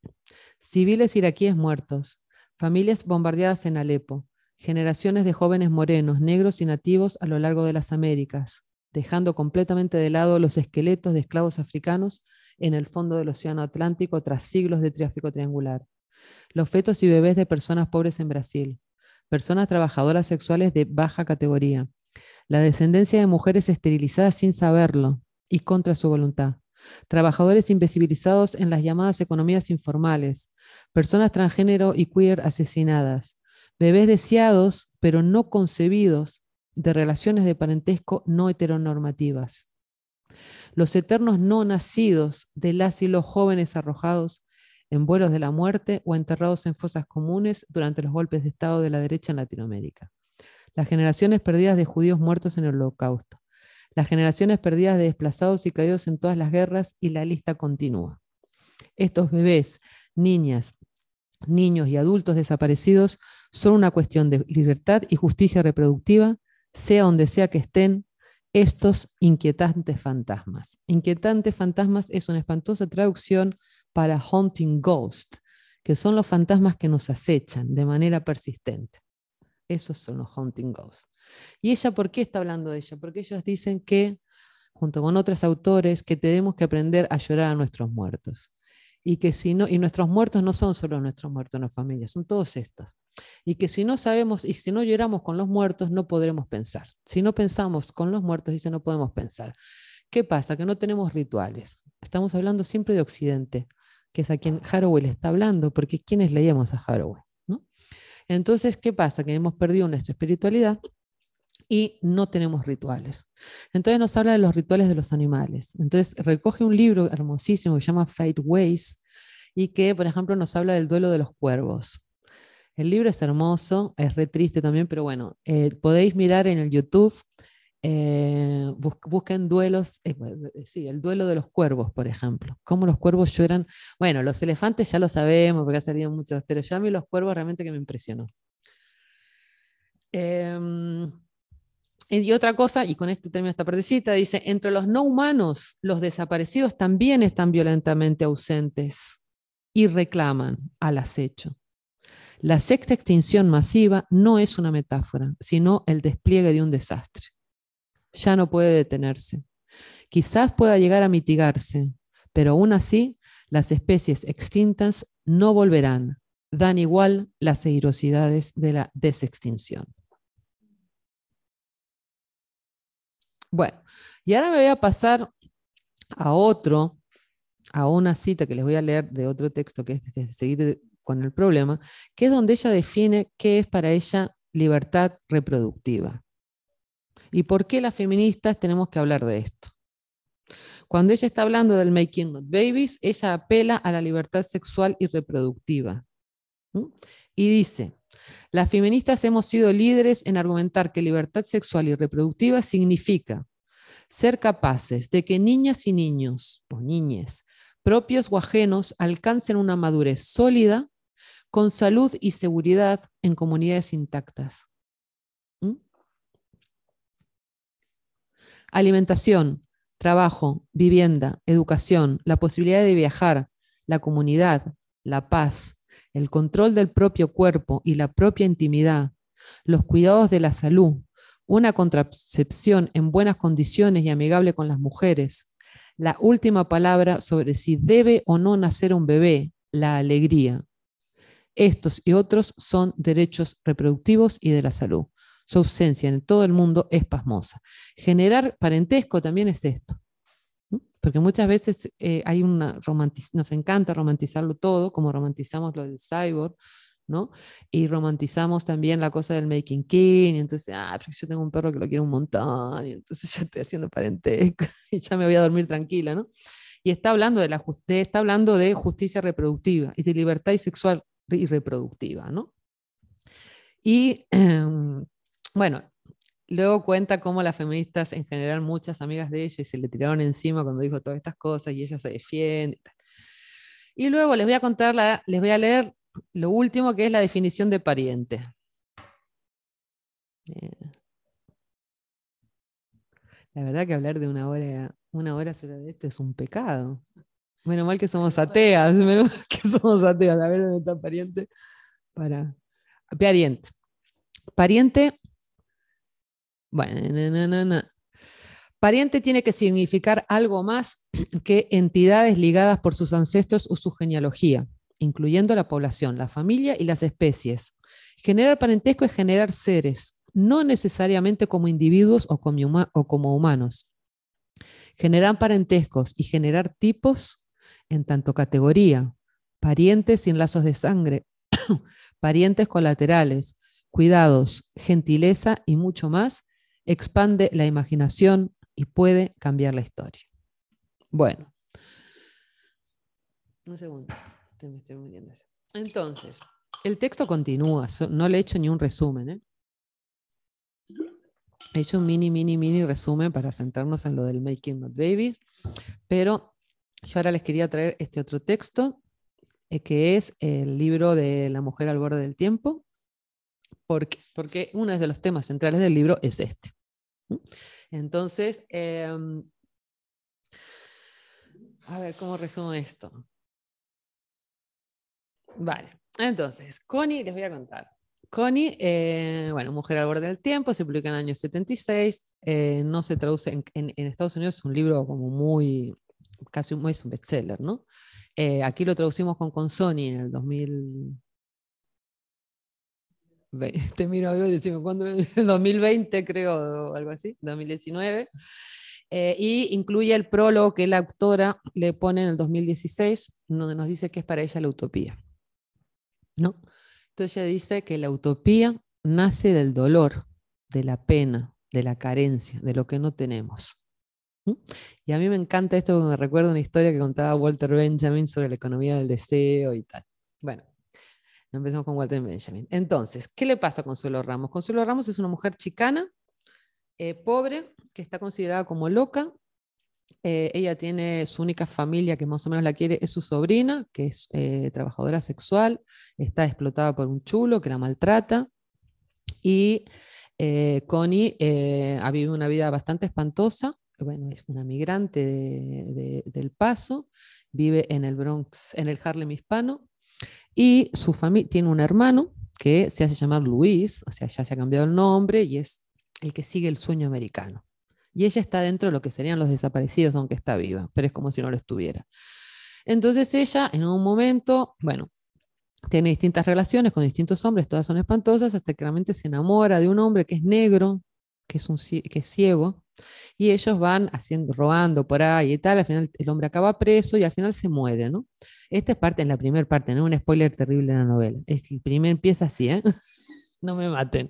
civiles iraquíes muertos, familias bombardeadas en Alepo, generaciones de jóvenes morenos, negros y nativos a lo largo de las Américas, dejando completamente de lado los esqueletos de esclavos africanos en el fondo del Océano Atlántico tras siglos de tráfico triangular. Los fetos y bebés de personas pobres en Brasil, personas trabajadoras sexuales de baja categoría, la descendencia de mujeres esterilizadas sin saberlo y contra su voluntad, trabajadores invisibilizados en las llamadas economías informales, personas transgénero y queer asesinadas, bebés deseados pero no concebidos de relaciones de parentesco no heteronormativas, los eternos no nacidos de las los jóvenes arrojados en vuelos de la muerte o enterrados en fosas comunes durante los golpes de Estado de la derecha en Latinoamérica, las generaciones perdidas de judíos muertos en el holocausto, las generaciones perdidas de desplazados y caídos en todas las guerras y la lista continúa. Estos bebés, niñas, niños y adultos desaparecidos son una cuestión de libertad y justicia reproductiva, sea donde sea que estén estos inquietantes fantasmas. Inquietantes fantasmas es una espantosa traducción para haunting ghost, que son los fantasmas que nos acechan de manera persistente. Esos son los haunting ghosts. ¿Y ella por qué está hablando de ella? Porque ellos dicen que, junto con otros autores, que tenemos que aprender a llorar a nuestros muertos. Y que si no, y nuestros muertos no son solo nuestros muertos en la familia, son todos estos. Y que si no sabemos y si no lloramos con los muertos, no podremos pensar. Si no pensamos con los muertos, dice, no podemos pensar. ¿Qué pasa? Que no tenemos rituales. Estamos hablando siempre de Occidente, que es a quien Haraway le está hablando, porque ¿quiénes leíamos a Haraway? ¿no? Entonces, ¿qué pasa? Que hemos perdido nuestra espiritualidad y no tenemos rituales. Entonces nos habla de los rituales de los animales. Entonces recoge un libro hermosísimo que se llama Fate Ways y que, por ejemplo, nos habla del duelo de los cuervos. El libro es hermoso, es re triste también, pero bueno, eh, podéis mirar en el YouTube, eh, busquen duelos, eh, sí, el duelo de los cuervos, por ejemplo, cómo los cuervos lloran. Bueno, los elefantes ya lo sabemos porque ha muchos, pero ya a mí los cuervos realmente que me impresionó. Em, y otra cosa, y con esto termino esta partecita, dice, entre los no humanos, los desaparecidos también están violentamente ausentes y reclaman al acecho. La sexta extinción masiva no es una metáfora, sino el despliegue de un desastre. Ya no puede detenerse. Quizás pueda llegar a mitigarse, pero aún así las especies extintas no volverán. Dan igual las eirosidades de la desextinción. Bueno, y ahora me voy a pasar a otro, a una cita que les voy a leer de otro texto que es de seguir con el problema, que es donde ella define qué es para ella libertad reproductiva. ¿Y por qué las feministas tenemos que hablar de esto? Cuando ella está hablando del Making Not Babies, ella apela a la libertad sexual y reproductiva. Y dice, las feministas hemos sido líderes en argumentar que libertad sexual y reproductiva significa ser capaces de que niñas y niños o niñes propios o ajenos alcancen una madurez sólida con salud y seguridad en comunidades intactas. Alimentación, trabajo, vivienda, educación, la posibilidad de viajar, la comunidad, la paz, el control del propio cuerpo y la propia intimidad, los cuidados de la salud, una contracepción en buenas condiciones y amigable con las mujeres, la última palabra sobre si debe o no nacer un bebé, la alegría. Estos y otros son derechos reproductivos y de la salud. Su ausencia en todo el mundo es pasmosa. Generar parentesco también es esto. Porque muchas veces eh, hay una nos encanta romantizarlo todo, como romantizamos lo del cyborg, ¿no? Y romantizamos también la cosa del making king, y entonces, ah, yo tengo un perro que lo quiero un montón, y entonces ya estoy haciendo parentesco, y ya me voy a dormir tranquila, ¿no? Y está hablando de, la, está hablando de justicia reproductiva y de libertad sexual y reproductiva, ¿no? Y em, bueno, luego cuenta cómo las feministas, en general, muchas amigas de ella, se le tiraron encima cuando dijo todas estas cosas y ella se defiende. Y luego les voy a contar, la, les voy a leer lo último que es la definición de pariente. Eh. La verdad que hablar de una hora, una hora sobre esto es un pecado. Menos mal que somos ateas, menos mal que somos ateas. A ver dónde está pariente. Para. Pariente. Pariente. Bueno, Pariente tiene que significar algo más que entidades ligadas por sus ancestros o su genealogía, incluyendo la población, la familia y las especies. Generar parentesco es generar seres, no necesariamente como individuos o como, humanos. Generar parentescos y generar tipos en tanto categoría, parientes sin lazos de sangre, parientes colaterales, cuidados, gentileza y mucho más, expande la imaginación y puede cambiar la historia. Bueno, un segundo. Entonces, el texto continúa, no le he hecho ni un resumen. ¿eh? He hecho un mini, mini, mini resumen para centrarnos en lo del Making Not Baby, pero yo ahora les quería traer este otro texto, eh, que es el libro de La mujer al borde del tiempo, porque, uno de los temas centrales del libro es este. Entonces, em, a ver, ¿cómo resumo esto? Vale, entonces, Connie, les voy a contar. Connie, eh, bueno, Mujer al borde del tiempo, se publica en el año 76, eh, no se traduce en, en, Estados Unidos, es un libro como muy, casi un, es un bestseller, ¿no? Eh, aquí lo traducimos con Consoni en el 2000. Te miro y decimos, ¿cuándo? 2020 creo, o algo así, 2019. y incluye el prólogo que la autora le pone en el 2016, donde nos dice que es para ella la utopía. ¿no? Entonces ella dice que la utopía nace del dolor, de la pena, de la carencia, de lo que no tenemos. Y a mí me encanta esto porque me recuerda una historia que contaba Walter Benjamin sobre la economía del deseo y tal. Bueno, empezamos con Walter Benjamin. Entonces, ¿qué le pasa a Consuelo Ramos? Consuelo Ramos es una mujer chicana, eh, pobre, que está considerada como loca, eh, ella tiene su única familia que más o menos la quiere, es su sobrina, que es eh, trabajadora sexual, está explotada por un chulo que la maltrata. Y Connie ha vivido una vida bastante espantosa. Bueno, es una migrante del Paso, vive en el Bronx, en el Harlem hispano, y su familia tiene un hermano que se hace llamar Luis, o sea, ya se ha cambiado el nombre y es el que sigue el sueño americano y ella está dentro de lo que serían los desaparecidos, aunque está viva, pero es como si no lo estuviera. Entonces ella, en un momento, bueno, tiene distintas relaciones con distintos hombres, todas son espantosas, hasta que realmente se enamora de un hombre que es negro, que es, un, que ciego, y ellos van haciendo, robando por ahí y tal, al final el hombre acaba preso y al final se muere, ¿no? Esta es parte, en la primera parte, ¿no? Un spoiler terrible de la novela. el primer empieza así, ¿eh? no me maten.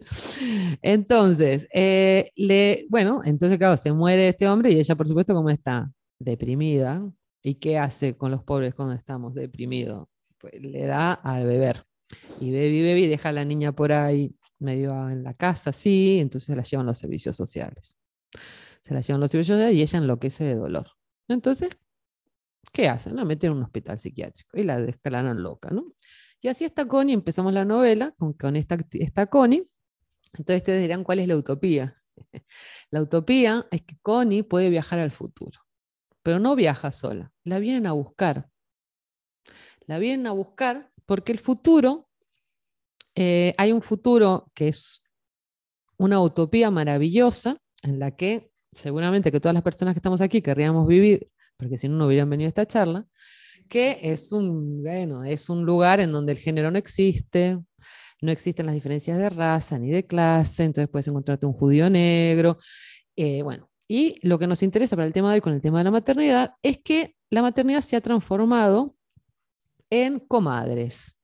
Entonces, eh, le, bueno, entonces claro, se muere este hombre y ella, por supuesto, como está deprimida. ¿Y qué hace con los pobres cuando estamos deprimidos? Pues le da al beber. Y bebe y bebe y deja a la niña por ahí medio en la casa, sí, entonces se la llevan los servicios sociales. Se la llevan los servicios sociales y ella enloquece de dolor. Entonces, ¿qué hacen? La meten en un hospital psiquiátrico y la descalaron loca, ¿no? Y así está Connie, empezamos la novela con, con esta, esta Connie. Entonces ustedes dirán, ¿cuál es la utopía? La utopía es que Connie puede viajar al futuro, pero no viaja sola, la vienen a buscar. La vienen a buscar porque el futuro, eh, hay un futuro que es una utopía maravillosa en la que seguramente que todas las personas que estamos aquí querríamos vivir, porque si no, no hubieran venido a esta charla, que es un, bueno, es un lugar en donde el género no existe, no existen las diferencias de raza ni de clase, entonces puedes encontrarte un judío negro. Eh, bueno, y lo que nos interesa para el tema de hoy con el tema de la maternidad es que la maternidad se ha transformado en comadres.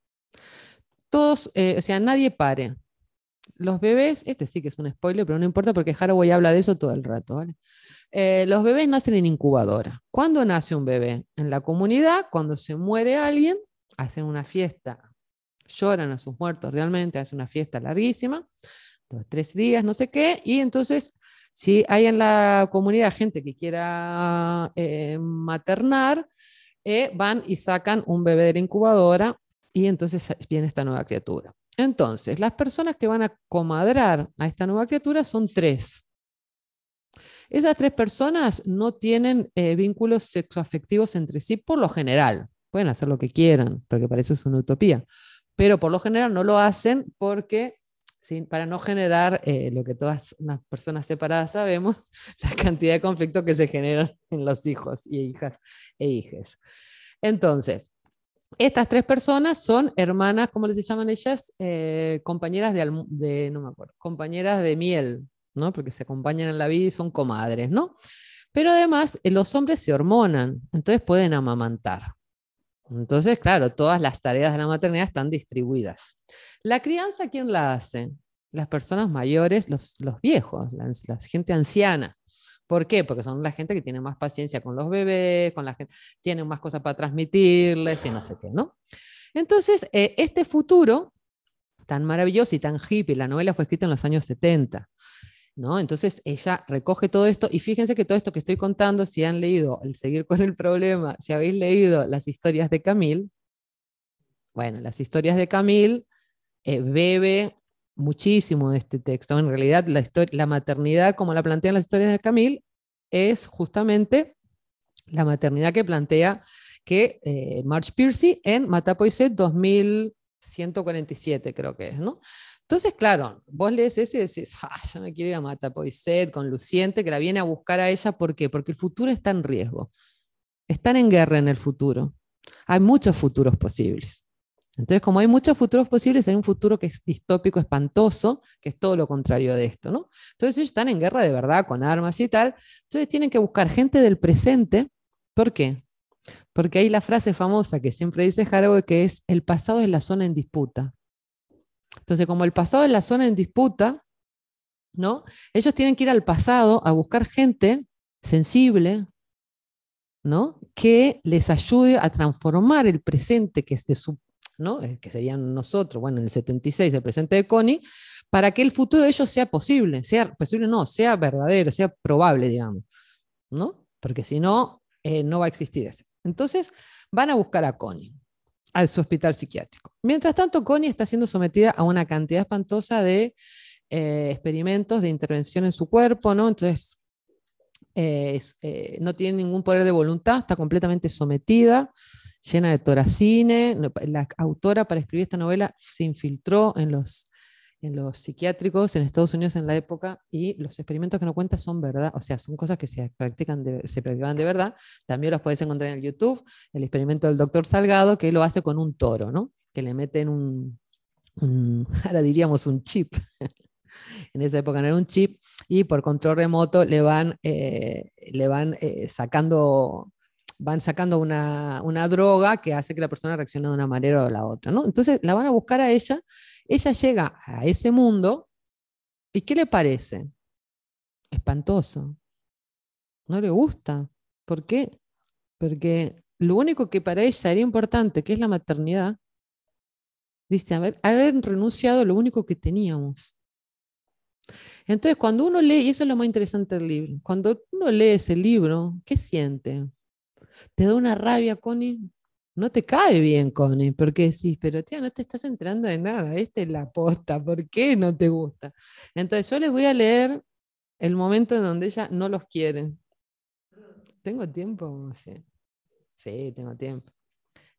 Todos, eh, o sea, nadie pare. Los bebés, este sí que es un spoiler, pero no importa porque Haraway habla de eso todo el rato, ¿vale? Eh, los bebés nacen en incubadora. ¿Cuándo nace un bebé? En la comunidad, cuando se muere alguien, hacen una fiesta lloran a sus muertos realmente, hace una fiesta larguísima, dos, tres días, no sé qué, y entonces si hay en la comunidad gente que quiera eh, maternar, van y sacan un bebé de la incubadora y entonces viene esta nueva criatura. Entonces, las personas que van a comadrar a esta nueva criatura son tres. Esas tres personas no tienen eh, vínculos sexoafectivos entre sí por lo general. Pueden hacer lo que quieran, porque para eso es una utopía pero por lo general no lo hacen porque para no generar eh, lo que todas las personas separadas sabemos, la cantidad de conflictos que se generan en los hijos y hijas e hijes. Entonces, estas tres personas son hermanas, ¿cómo les llaman ellas? Eh, compañeras de, no me acuerdo, compañeras de miel, ¿no? Porque se acompañan en la vida y son comadres, ¿no? Pero además, eh, los hombres se hormonan, entonces pueden amamantar. Entonces, claro, todas las tareas de la maternidad están distribuidas. La crianza, ¿quién la hace? Las personas mayores, los, viejos, la, gente anciana. ¿Por qué? Porque son la gente que tiene más paciencia con los bebés, con la gente, tienen más cosas para transmitirles y no sé qué, ¿no? Entonces, eh, este futuro tan maravilloso y tan hippie, la novela fue escrita en los años 70. Entonces ella recoge todo esto y fíjense que todo esto que estoy contando, si han leído El seguir con el problema, si habéis leído las historias de Camille, bueno, las historias de Camille eh, bebe muchísimo de este texto. En realidad la, la maternidad, como la plantean las historias de Camille, es justamente la maternidad que plantea que eh, March Piercy en Matapoiset 2147, creo que es, ¿no? Entonces, claro, vos lees eso y decís, ah, yo me quiero ir a Matapoiset con Luciente, que la viene a buscar a ella. ¿Por qué? Porque el futuro está en riesgo. Están en guerra en el futuro. Hay muchos futuros posibles. Entonces, como hay muchos futuros posibles, hay un futuro que es distópico, espantoso, que es todo lo contrario de esto, ¿no? Entonces, ellos están en guerra de verdad, con armas y tal. Entonces, tienen que buscar gente del presente. ¿Por qué? Porque hay la frase famosa que siempre dice Haraway, que es, el pasado es la zona en disputa. Entonces, como el pasado es la zona en disputa, ¿no? Ellos tienen que ir al pasado a buscar gente sensible, ¿no? Que les ayude a transformar el presente que es de su, ¿no? Eh, que serían nosotros, bueno, en el 76, el presente de Connie, para que el futuro de ellos sea posible, sea posible, no, sea verdadero, sea probable, digamos, ¿no? Porque si no, eh, no va a existir ese. Entonces, van a buscar a Connie a su hospital psiquiátrico. Mientras tanto, Connie está siendo sometida a una cantidad espantosa de eh, experimentos de intervención en su cuerpo, ¿no? Entonces, no tiene ningún poder de voluntad, está completamente sometida, llena de toracine. La autora para escribir esta novela se infiltró en los en los psiquiátricos en Estados Unidos en la época y los experimentos que no cuenta son verdad, o sea, son cosas que se practican de, se practicaban de verdad. También los puedes encontrar en el YouTube, el experimento del doctor Salgado, que lo hace con un toro, ¿no? Que le meten un, ahora diríamos un chip. en esa época no era un chip, y por control remoto le van, eh, le van eh, sacando van sacando una, una, droga que hace que la persona reaccione de una manera o de la otra, ¿no? Entonces la van a buscar a ella ella llega a ese mundo y ¿qué le parece? Espantoso. No le gusta. ¿Por qué? Porque lo único que para ella era importante, que es la maternidad, dice, haber, haber renunciado a lo único que teníamos. Entonces, cuando uno lee, y eso es lo más interesante del libro, cuando uno lee ese libro, ¿qué siente? ¿Te da una rabia, Connie? no te cae bien, Connie, porque decís, pero tía, no te estás enterando de nada, esta es la posta, ¿por qué no te gusta? Entonces yo les voy a leer el momento en donde ella no los quiere. ¿Tengo tiempo? Sí, sí tengo tiempo.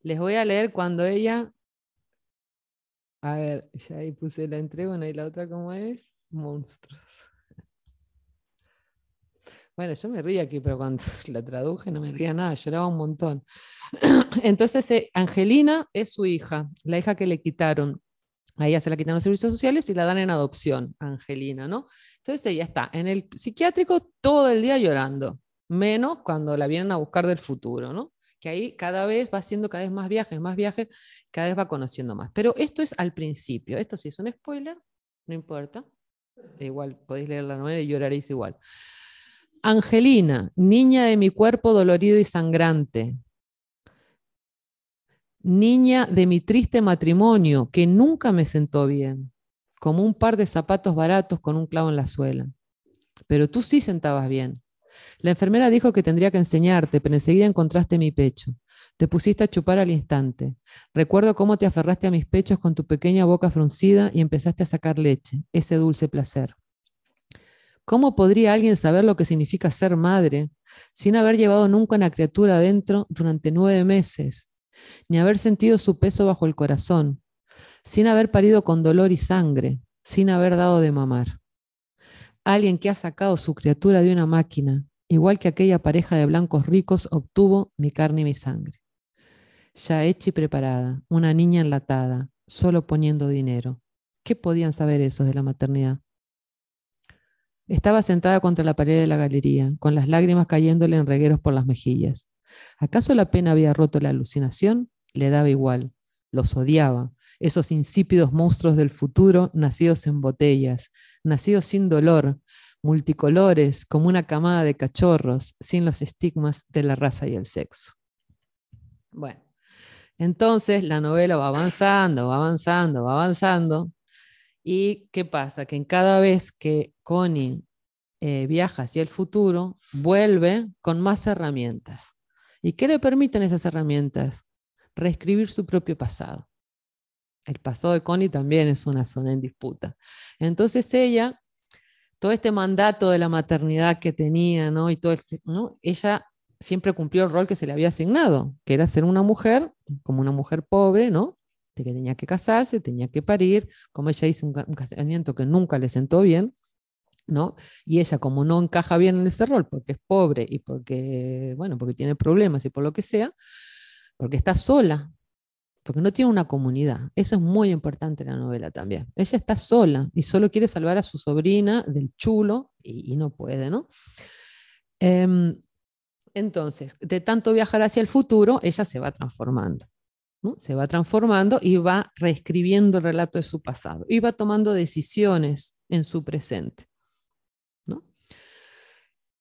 Les voy a leer cuando ella... A ver, ya ahí puse la entrega, y la otra cómo es, monstruos. Bueno, yo me ría aquí, pero cuando la traduje no me ría nada, lloraba un montón. Entonces, eh, Angelina es su hija, la hija que le quitaron. A ella se la quitan los servicios sociales y la dan en adopción, Angelina, ¿no? Entonces ella está en el psiquiátrico todo el día llorando, menos cuando la vienen a buscar del futuro, ¿no? Que ahí cada vez va haciendo cada vez más viajes, más viajes, cada vez va conociendo más. Pero esto es al principio, esto sí es un spoiler, no importa. Igual podéis leer la novela y lloraréis igual. Angelina, niña de mi cuerpo dolorido y sangrante, niña de mi triste matrimonio que nunca me sentó bien, como un par de zapatos baratos con un clavo en la suela. Pero tú sí sentabas bien. La enfermera dijo que tendría que enseñarte, pero enseguida encontraste mi pecho. Te pusiste a chupar al instante. Recuerdo cómo te aferraste a mis pechos con tu pequeña boca fruncida y empezaste a sacar leche, ese dulce placer. ¿Cómo podría alguien saber lo que significa ser madre sin haber llevado nunca una criatura adentro durante nueve meses, ni haber sentido su peso bajo el corazón, sin haber parido con dolor y sangre, sin haber dado de mamar? Alguien que ha sacado su criatura de una máquina, igual que aquella pareja de blancos ricos obtuvo mi carne y mi sangre. Ya hecha y preparada, una niña enlatada, solo poniendo dinero. ¿Qué podían saber esos de la maternidad? Estaba sentada contra la pared de la galería, con las lágrimas cayéndole en regueros por las mejillas. ¿Acaso la pena había roto la alucinación? Le daba igual. Los odiaba. Esos insípidos monstruos del futuro, nacidos en botellas, nacidos sin dolor, multicolores, como una camada de cachorros, sin los estigmas de la raza y el sexo. Bueno, entonces la novela va avanzando, va avanzando, va avanzando, ¿Y qué pasa? Que en cada vez que Connie eh, viaja hacia el futuro, vuelve con más herramientas. ¿Y qué le permiten esas herramientas? Reescribir su propio pasado. El pasado de Connie también es una zona en disputa. Entonces ella, todo este mandato de la maternidad que tenía, ¿no? Y todo este, ¿no? Ella siempre cumplió el rol que se le había asignado, que era ser una mujer, como una mujer pobre, ¿no? Que tenía que casarse, tenía que parir, como ella hizo un, casamiento que nunca le sentó bien, ¿no? Y ella como no encaja bien en ese rol porque es pobre y porque, bueno, porque tiene problemas y por lo que sea, porque está sola, porque no tiene una comunidad. Eso es muy importante en la novela también. Ella está sola y solo quiere salvar a su sobrina del chulo y, no puede, ¿no? Em, entonces, de tanto viajar hacia el futuro, ella se va transformando. Se va transformando y va reescribiendo el relato de su pasado y va tomando decisiones en su presente.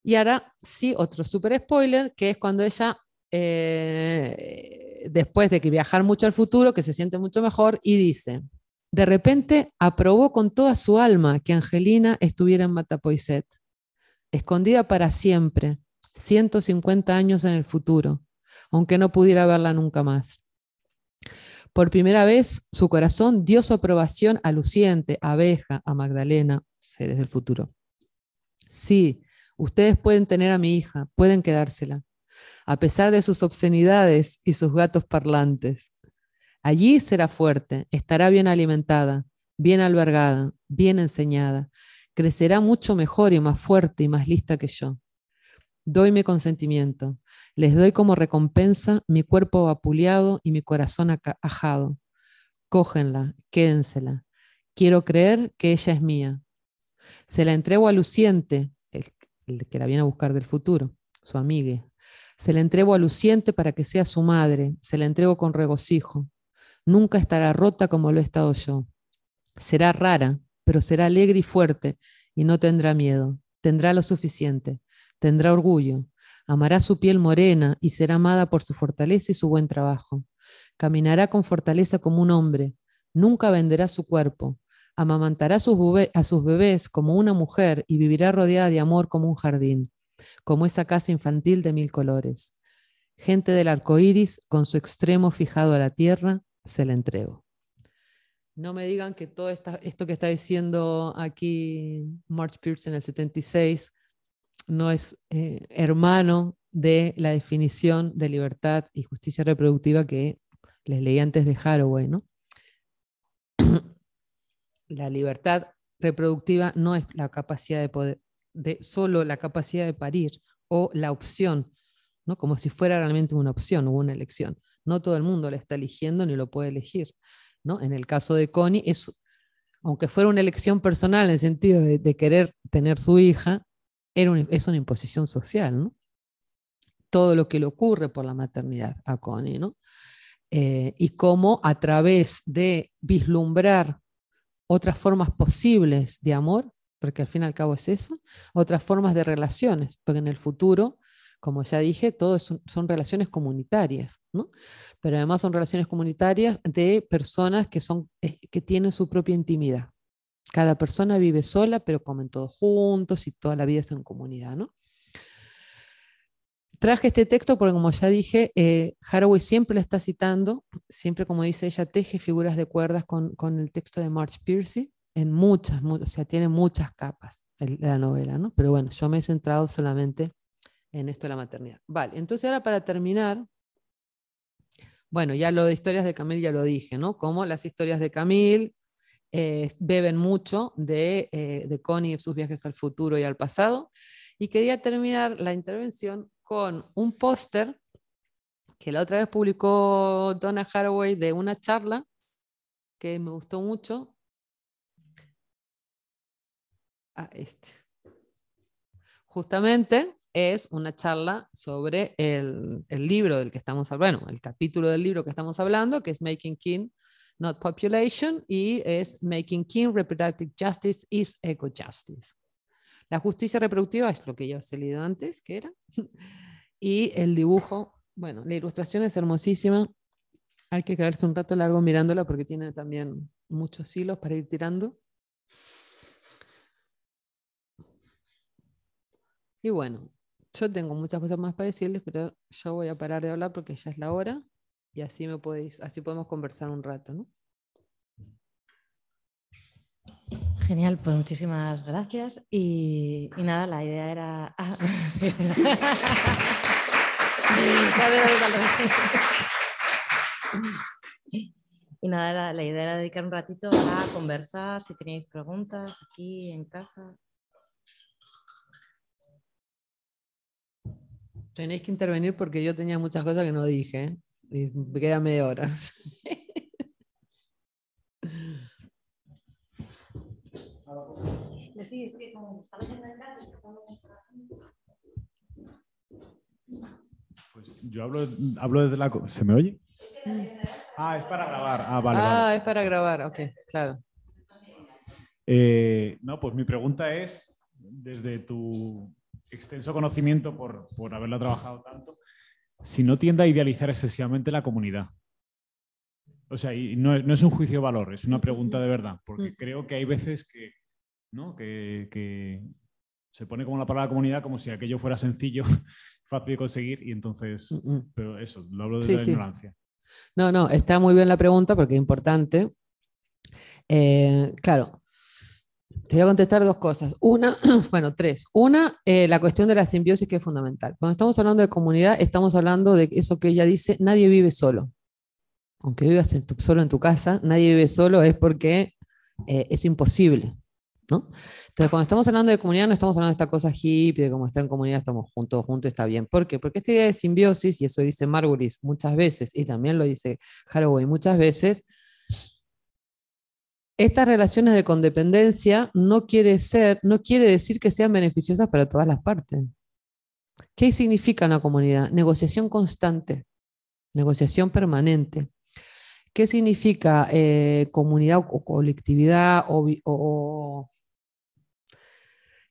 Y ahora sí, otro super spoiler, que es cuando ella, eh, después de que viajar mucho al futuro, que se siente mucho mejor, y dice, de repente aprobó con toda su alma que Angelina estuviera en Matapoiset, escondida para siempre, 150 años en el futuro, aunque no pudiera verla nunca más. Por primera vez, su corazón dio su aprobación a Luciente, a Abeja, a Magdalena, seres del futuro. Sí, ustedes pueden tener a mi hija, pueden quedársela, a pesar de sus obscenidades y sus gatos parlantes. Allí será fuerte, estará bien alimentada, bien albergada, bien enseñada, crecerá mucho mejor y más fuerte y más lista que yo. Doy mi consentimiento. Les doy como recompensa mi cuerpo vapuleado y mi corazón ajado. Cógenla, quédensela. Quiero creer que ella es mía. Se la entrego a Luciente, el, que la viene a buscar del futuro, su amiga. Se la entrego a Luciente para que sea su madre. Se la entrego con regocijo. Nunca estará rota como lo he estado yo. Será rara, pero será alegre y fuerte y no tendrá miedo. Tendrá lo suficiente tendrá orgullo, amará su piel morena y será amada por su fortaleza y su buen trabajo. Caminará con fortaleza como un hombre, nunca venderá su cuerpo, amamantará a sus, bebés como una mujer y vivirá rodeada de amor como un jardín, como esa casa infantil de mil colores. Gente del arco iris, con su extremo fijado a la tierra, se la entrego. No me digan que todo esto que está diciendo aquí March Pierce en el 76 no es eh, hermano de la definición de libertad y justicia reproductiva que les leí antes de Haraway. ¿no? la libertad reproductiva no es la capacidad de poder de solo la capacidad de parir o la opción, ¿no? como si fuera realmente una opción o una elección. No todo el mundo la está eligiendo ni lo puede elegir. ¿no? En el caso de Connie, es, aunque fuera una elección personal en el sentido de, querer tener su hija, es una imposición social. ¿no? Todo lo que le ocurre por la maternidad a Connie. ¿no? Eh, y cómo a través de vislumbrar otras formas posibles de amor, porque al fin y al cabo es eso, otras formas de relaciones, porque en el futuro, como ya dije, todo son, son relaciones comunitarias, ¿no? pero además son relaciones comunitarias de personas que, son, que tienen su propia intimidad. Cada persona vive sola, pero comen todos juntos y toda la vida es en comunidad. ¿no? Traje este texto porque, como ya dije, eh, Haraway siempre la está citando, siempre, como dice ella, teje figuras de cuerdas con, con el texto de March Piercy en muchas, o sea, tiene muchas capas la novela, ¿no? Pero bueno, yo me he centrado solamente en esto de la maternidad. Vale, entonces ahora para terminar, bueno, ya lo de historias de Camille ya lo dije, ¿no? Como las historias de Camille eh, beben mucho de, eh, Connie y sus viajes al futuro y al pasado. Y quería terminar la intervención con un póster que la otra vez publicó Donna Haraway de una charla que me gustó mucho. Ah, este. Justamente es una charla sobre el, el, libro del que estamos hablando, bueno, el capítulo del libro que estamos hablando, que es Making King, Not Population, y es Making King, Reproductive Justice is Eco Justice. La justicia reproductiva es lo que ya os he leído antes, que era. Y el dibujo, bueno, la ilustración es hermosísima. Hay que quedarse un rato largo mirándola porque tiene también muchos hilos para ir tirando. Y bueno, yo tengo muchas cosas más para decirles, pero yo voy a parar de hablar porque ya es la hora y así me podéis, así podemos conversar un rato, ¿no? Genial, pues muchísimas gracias. Y, nada, la idea era. Ah, y nada, la, idea era dedicar un ratito a conversar, si tenéis preguntas aquí en casa. Tenéis que intervenir porque yo tenía muchas cosas que no dije ¿eh? Y me queda media hora. Pues yo hablo, hablo desde la... ¿Se me oye? Ah, es para grabar. Ah, vale. Ah, es para grabar, ok, claro. Eh, no, pues mi pregunta es, desde tu extenso conocimiento por, por haberla trabajado tanto, si no tiende a idealizar excesivamente la comunidad. O sea, y no, no, es un juicio de valor, es una pregunta de verdad, porque mm. creo que hay veces que ¿no? Que, se pone como la palabra comunidad como si aquello fuera sencillo, fácil de conseguir y entonces, mm, mm. pero eso, lo hablo de la ignorancia. No, no, está muy bien la pregunta porque es importante. Eh, claro, te voy a contestar dos cosas. Una, bueno, tres. Una, eh, la cuestión de la simbiosis que es fundamental. Cuando estamos hablando de comunidad, estamos hablando de eso que ella dice, nadie vive solo. Aunque vivas solo en tu casa, nadie vive solo es porque eh, es imposible. Entonces, cuando estamos hablando de comunidad, no estamos hablando de esta cosa hippie, de cómo está en comunidad, estamos juntos, juntos, está bien. ¿Por qué? Porque esta idea de simbiosis, y eso dice Margulis muchas veces, y también lo dice Haraway muchas veces, estas relaciones de condependencia no quiere, ser, no quiere decir que sean beneficiosas para todas las partes. ¿Qué significa una comunidad? Negociación constante, negociación permanente. ¿Qué significa eh, comunidad o colectividad o,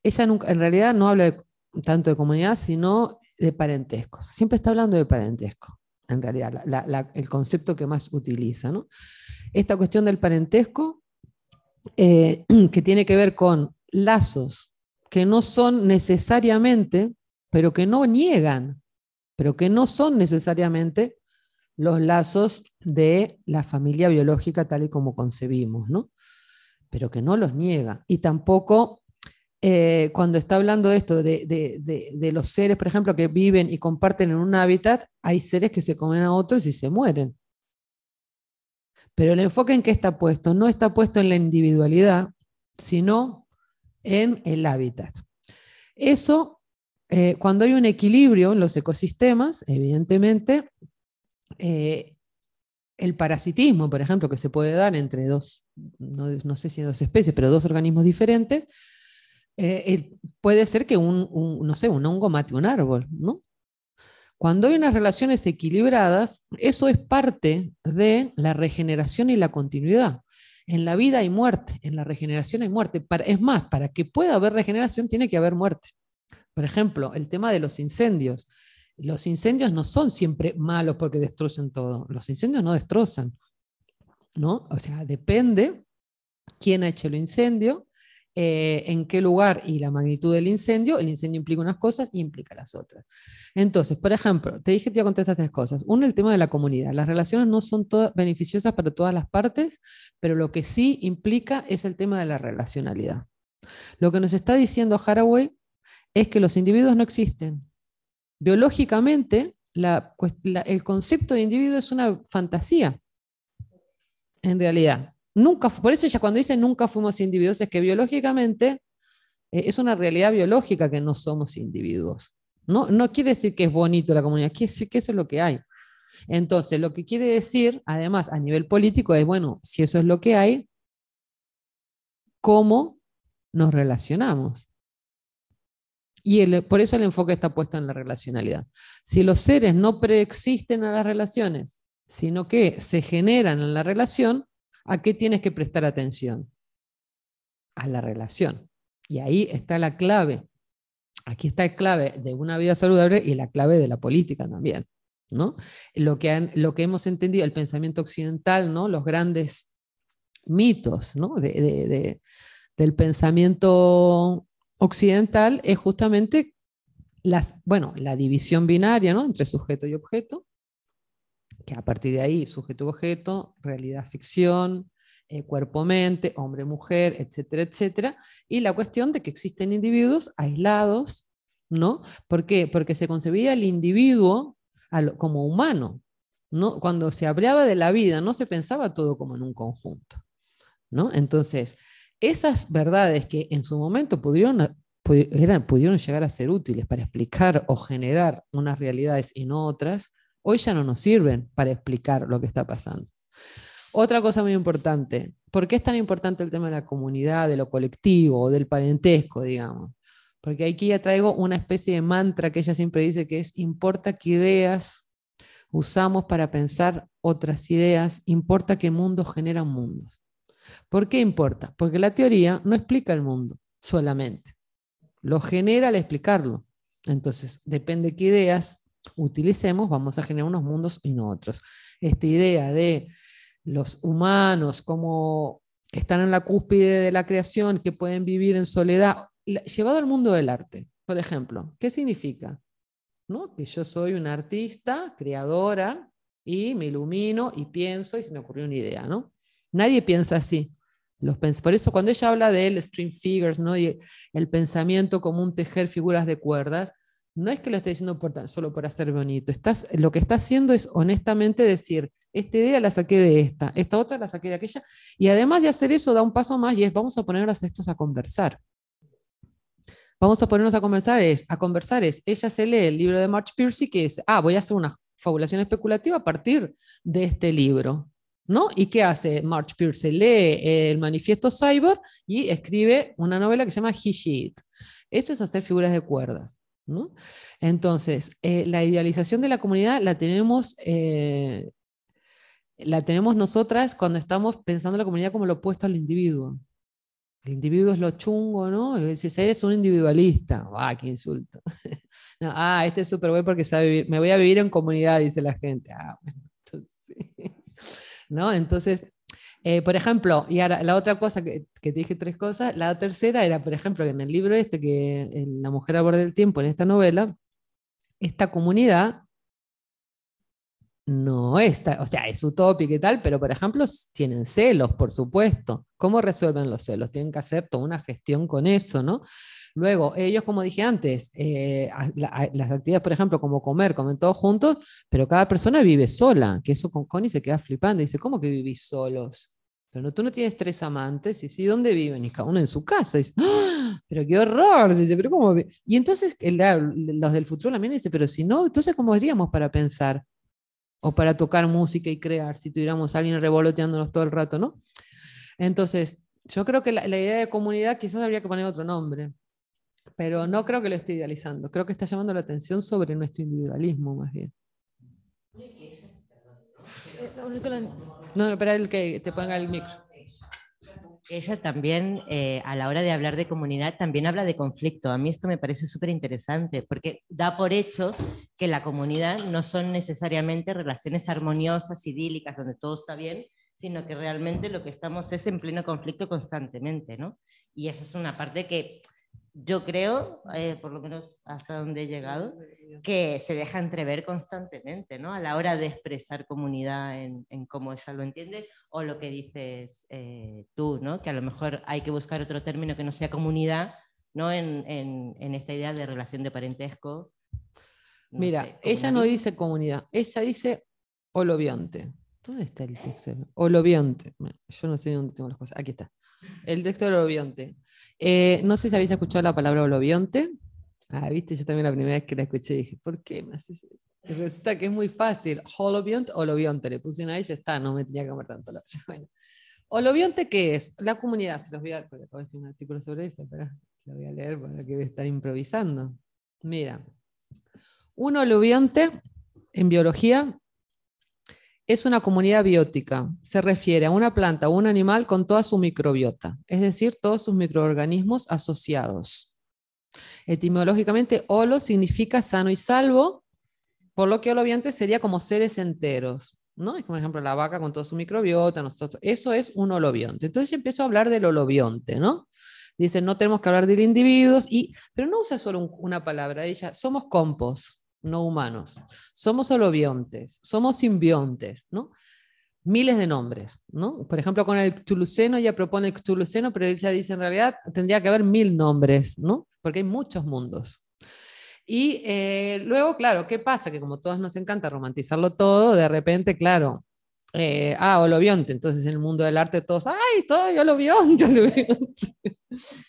ella nunca, en realidad no habla tanto de comunidad, sino de parentesco. Siempre está hablando de parentesco, en realidad, el concepto que más utiliza. Esta cuestión del parentesco, eh, que tiene que ver con lazos que no son necesariamente, pero que no niegan, pero que no son necesariamente los lazos de la familia biológica tal y como concebimos, ¿no? Pero que no los niega. Y tampoco eh, cuando está hablando de esto, de, los seres, por ejemplo, que viven y comparten en un hábitat, hay seres que se comen a otros y se mueren. Pero el enfoque en qué está puesto, no está puesto en la individualidad, sino en el hábitat. Eso, eh, cuando hay un equilibrio en los ecosistemas, evidentemente, eh, el parasitismo, por ejemplo, que se puede dar entre dos, no, sé si dos especies, pero dos organismos diferentes, eh, puede ser que un, no sé, un hongo mate un árbol, ¿no? Cuando hay unas relaciones equilibradas, eso es parte de la regeneración y la continuidad. En la vida hay muerte, en la regeneración hay muerte. es más, para que pueda haber regeneración tiene que haber muerte. Por ejemplo, el tema de los incendios. Los incendios no son siempre malos porque destruyen todo. Los incendios no destrozan. ¿no? O sea, depende quién ha hecho el incendio, eh, en qué lugar y la magnitud del incendio, el incendio implica unas cosas y implica las otras. Entonces, por ejemplo, te dije que te iba a contestar tres cosas. Uno, el tema de la comunidad. Las relaciones no son todas beneficiosas para todas las partes, pero lo que sí implica es el tema de la relacionalidad. Lo que nos está diciendo Haraway es que los individuos no existen. Biológicamente, el concepto de individuo es una fantasía, en realidad. Nunca, por eso ya cuando dice nunca fuimos individuos, es que biológicamente eh, es una realidad biológica que no somos individuos. No, no quiere decir que es bonito la comunidad, quiere decir que eso es lo que hay. Entonces, lo que quiere decir, además, a nivel político, es, bueno, si eso es lo que hay, ¿cómo nos relacionamos? Y por eso el enfoque está puesto en la relacionalidad. Si los seres no preexisten a las relaciones, sino que se generan en la relación, ¿A qué tienes que prestar atención? A la relación. Y ahí está la clave. Aquí está la clave de una vida saludable y la clave de la política también. ¿no? Lo, que lo que hemos entendido, el pensamiento occidental, ¿no? los grandes mitos del pensamiento occidental es justamente las, bueno, la división binaria ¿no? entre sujeto y objeto, que a partir de ahí, sujeto-objeto, realidad-ficción, eh, cuerpo-mente, hombre-mujer, etcétera, etcétera. Y la cuestión de que existen individuos aislados, ¿no? ¿Por qué? Porque se concebía el individuo como humano, ¿no? Cuando se hablaba de la vida, no se pensaba todo como en un conjunto, ¿no? Entonces, esas verdades que en su momento pudieron, pudieron llegar a ser útiles para explicar o generar unas realidades y no otras, hoy ya no nos sirven para explicar lo que está pasando. Otra cosa muy importante, ¿por qué es tan importante el tema de la comunidad, de lo colectivo, del parentesco, digamos? Porque aquí ya traigo una especie de mantra que ella siempre dice que es, importa qué ideas usamos para pensar otras ideas, importa qué mundos generan mundos. ¿Por qué importa? Porque la teoría no explica el mundo solamente, lo genera al explicarlo. Entonces, depende qué ideas utilicemos, vamos a generar unos mundos y no otros. Esta idea de los humanos como que están en la cúspide de la creación, que pueden vivir en soledad, llevado al mundo del arte, por ejemplo, ¿qué significa? ¿No? Que yo soy una artista, creadora, y me ilumino y pienso y se me ocurrió una idea, ¿no? Nadie piensa así. Los por eso cuando ella habla de stream figures, ¿no? Y el pensamiento como un tejer figuras de cuerdas, no es que lo esté diciendo solo por hacer bonito. Lo que está haciendo es honestamente decir, esta idea la saqué de esta, esta otra la saqué de aquella. Y además de hacer eso, da un paso más y es, vamos a ponernos estos a conversar. Vamos a ponernos a conversar, es, a conversar es, ella se lee el libro de March Piercy que es, ah, voy a hacer una fabulación especulativa a partir de este libro. ¿No? ¿Y qué hace March Piercy? Lee el manifiesto Cyber y escribe una novela que se llama He Sheet. Eso es hacer figuras de cuerdas. Entonces, eh, la idealización de la comunidad la tenemos, eh, la tenemos nosotras cuando estamos pensando la comunidad como lo opuesto al individuo. El individuo es lo chungo, ¿no? Si eres un individualista, ¡ah, qué insulto! ah, este es súper bueno porque sabe vivir, me voy a vivir en comunidad, dice la gente. Ah, ¿no? Entonces, eh, por ejemplo, y ahora la otra cosa que, te dije tres cosas, la tercera era, por ejemplo, que en el libro este, que en La mujer aborda el tiempo, en esta novela, esta comunidad no está, o sea, es utópica y tal, pero por ejemplo, tienen celos, por supuesto. ¿Cómo resuelven los celos? Tienen que hacer toda una gestión con eso, ¿no? Luego, ellos, como dije antes, eh, las actividades, por ejemplo, como comer, comen todos juntos, pero cada persona vive sola, que eso con Connie se queda flipando. Dice, ¿cómo que vivís solos? Pero tú no tienes tres amantes, y sí, ¿dónde viven? Y cada uno en su casa. Y ¡Ah! Pero qué horror, dice, pero ¿cómo? Y entonces los del futuro también dicen, pero si no, entonces ¿cómo haríamos para pensar? O para tocar música y crear, si tuviéramos a alguien revoloteándonos todo el rato, ¿no? Entonces, yo creo que la, la idea de comunidad quizás habría que poner otro nombre, pero no creo que lo esté idealizando, creo que está llamando la atención sobre nuestro individualismo más bien. No, espera el que te ponga el micro. Ella también, eh, a la hora de hablar de comunidad, también habla de conflicto. A mí esto me parece súper interesante, porque da por hecho que la comunidad no son necesariamente relaciones armoniosas, idílicas, donde todo está bien, sino que realmente lo que estamos es en pleno conflicto constantemente, ¿no? Y esa es una parte que yo creo, eh, por lo menos hasta donde he llegado, que se deja entrever constantemente, ¿no? A la hora de expresar comunidad en, en cómo ella lo entiende o lo que dices eh, tú, ¿no? Que a lo mejor hay que buscar otro término que no sea comunidad, ¿no? En, en, en esta idea de relación de parentesco. Mira, ella no dice comunidad, ella dice holobionte. ¿Dónde está el texto? Holobionte. Yo no sé dónde tengo las cosas. Aquí está. El texto del holobionte. Eh, no sé si habéis escuchado la palabra holobionte. Ah, viste, yo también la primera vez que la escuché dije, ¿por qué me haces Resulta que es muy fácil. Holobionte, holobionte. Le puse una y ya está, no me tenía que comer tanto. Bueno. ¿Holobionte qué es? La comunidad. Se los voy a acabo de escribir un artículo sobre eso, pero lo voy a leer para que estar improvisando. Mira, un holobionte en biología es una comunidad biótica. Se refiere a una planta o un animal con toda su microbiota, es decir, todos sus microorganismos asociados. Etimológicamente, holo significa sano y salvo, por lo que holobiente sería como seres enteros. ¿no? Es como, por ejemplo, la vaca con toda su microbiota, nosotros. Eso es un holobionte. Entonces empiezo a hablar del holobionte, ¿no? Dice, no tenemos que hablar de individuos, y, pero no usa solo una palabra, ella, somos compos no humanos. Somos holobiontes, somos simbiontes, ¿no? Miles de nombres, ¿no? Por ejemplo, con el Cthulhuceno, ella propone Cthulhuceno, pero ella dice en realidad tendría que haber mil nombres, ¿no? Porque hay muchos mundos. Y eh, luego, claro, ¿qué pasa? Que como todos nos encanta romantizarlo todo, de repente, claro, eh, ah, holobionte, entonces en el mundo del arte todos, ay, todo holobionte.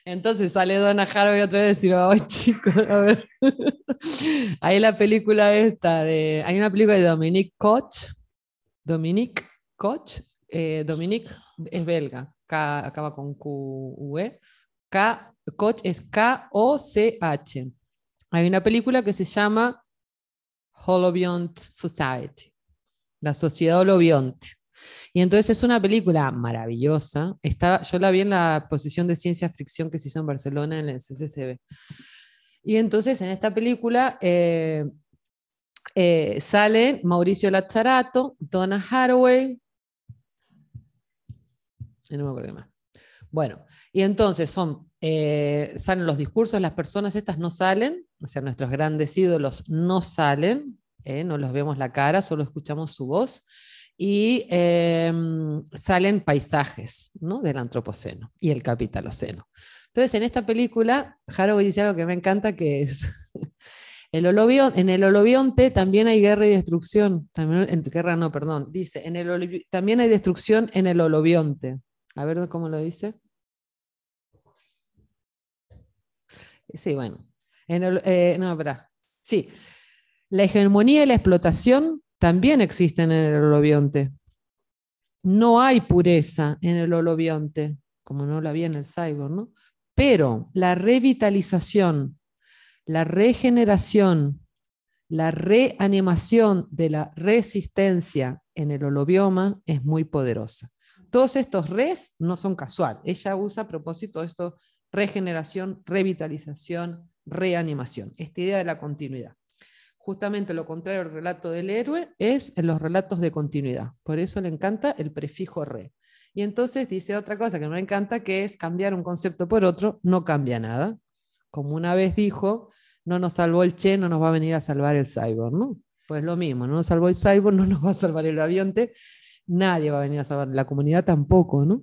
Entonces sale Donna Haraway otra vez y decir, ay chicos, a ver. Hay la película esta hay una película de Dominique Koch, Dominique Koch, eh, Dominique es belga, acaba con Q, E, K, Koch es K-O-C-H. Hay una película que se llama Holobiont Society la Sociedad Olobionte. Y entonces es una película maravillosa. Estaba, yo la vi en la posición de ciencia ficción que se hizo en Barcelona en el CCCB. Y entonces en esta película eh, eh, salen Mauricio Lazzarato, Donna Haraway. no me acuerdo más. Bueno, y entonces son, eh, salen los discursos, las personas estas no salen, o sea, nuestros grandes ídolos no salen, no los vemos la cara, solo escuchamos su voz, y em, salen paisajes ¿no? del antropoceno y el capitaloceno. Entonces, en esta película, Haraway dice algo que me encanta, que es... El en el holobionte también hay guerra y destrucción. También, en, guerra no, perdón. Dice, en el también hay destrucción en el holobionte. A ver cómo lo dice. Sí, bueno. En el, eh, no, espera. Sí, la hegemonía y la explotación también existen en el holobionte. No hay pureza en el holobionte, como no la había en el cyborg, ¿no? Pero la revitalización, la regeneración, la reanimación de la resistencia en el holobioma es muy poderosa. Todos estos res no son casual. Ella usa a propósito esto, regeneración, revitalización, reanimación, esta idea de la continuidad. Justamente lo contrario al relato del héroe es en los relatos de continuidad. Por eso le encanta el prefijo re. Y entonces dice otra cosa que me encanta, que es cambiar un concepto por otro, no cambia nada. Como una vez dijo, no nos salvó el Che, no nos va a venir a salvar el cyborg, ¿no? Pues lo mismo, no nos salvó el cyborg, no nos va a salvar el avionte, nadie va a venir a salvar, la comunidad tampoco, ¿no?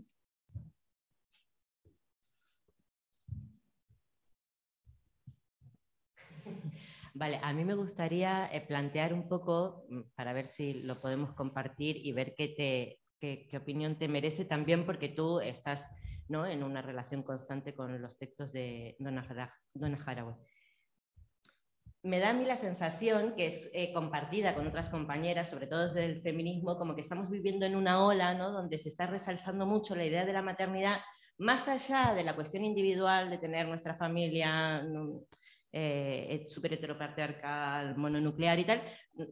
Vale, a mí me gustaría eh, plantear un poco, mm, para ver si lo podemos compartir y ver qué, te, qué, opinión te merece también, porque tú estás ¿no? en una relación constante con los textos de Donna, Haraway me da a mí la sensación, que es eh, compartida con otras compañeras, sobre todo desde el feminismo, como que estamos viviendo en una ola ¿no? donde se está resalzando mucho la idea de la maternidad, más allá de la cuestión individual de tener nuestra familia eh, súper heteropatriarcal, mononuclear y tal,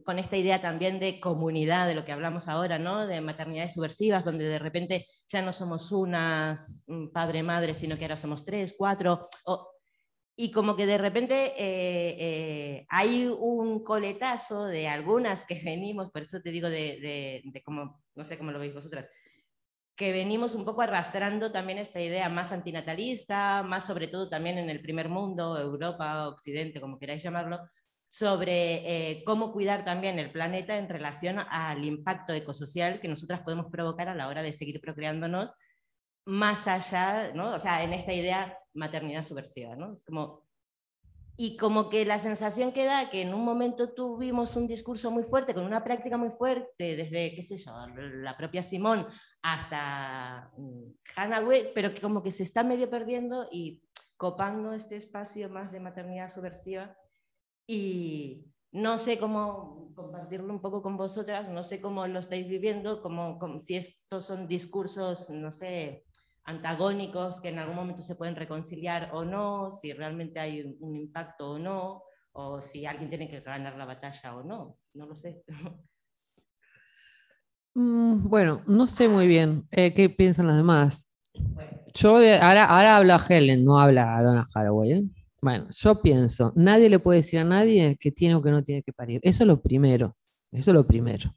con esta idea también de comunidad, de lo que hablamos ahora, ¿no? de maternidades subversivas, donde de repente ya no somos unas padre-madre, sino que ahora somos tres, cuatro, o y como que de repente eh, eh, hay un coletazo de algunas que venimos, por eso te digo de, de, como, no sé cómo lo veis vosotras, que venimos un poco arrastrando también esta idea más antinatalista, más sobre todo también en el primer mundo, Europa, Occidente, como queráis llamarlo, sobre eh, cómo cuidar también el planeta en relación al impacto ecosocial que nosotras podemos provocar a la hora de seguir procreándonos más allá, ¿no? O sea, en esta idea maternidad subversiva, ¿no? Es como, y como que la sensación que da que en un momento tuvimos un discurso muy fuerte, con una práctica muy fuerte, desde, qué sé yo, la propia Simón hasta mm, Hannah pero que como que se está medio perdiendo y copando este espacio más de maternidad subversiva. Y no sé cómo compartirlo un poco con vosotras, no sé cómo lo estáis viviendo, como si estos son discursos, no sé, antagónicos que en algún momento se pueden reconciliar o no, si realmente hay un, impacto o no, o si alguien tiene que ganar la batalla o no, no lo sé. Mm, bueno, no sé muy bien eh, qué piensan los demás. Yo ahora, ahora habla Helen, no habla Donna Haraway. ¿eh? Bueno, yo pienso, nadie le puede decir a nadie que tiene o que no tiene que parir. Eso es lo primero. Eso es lo primero.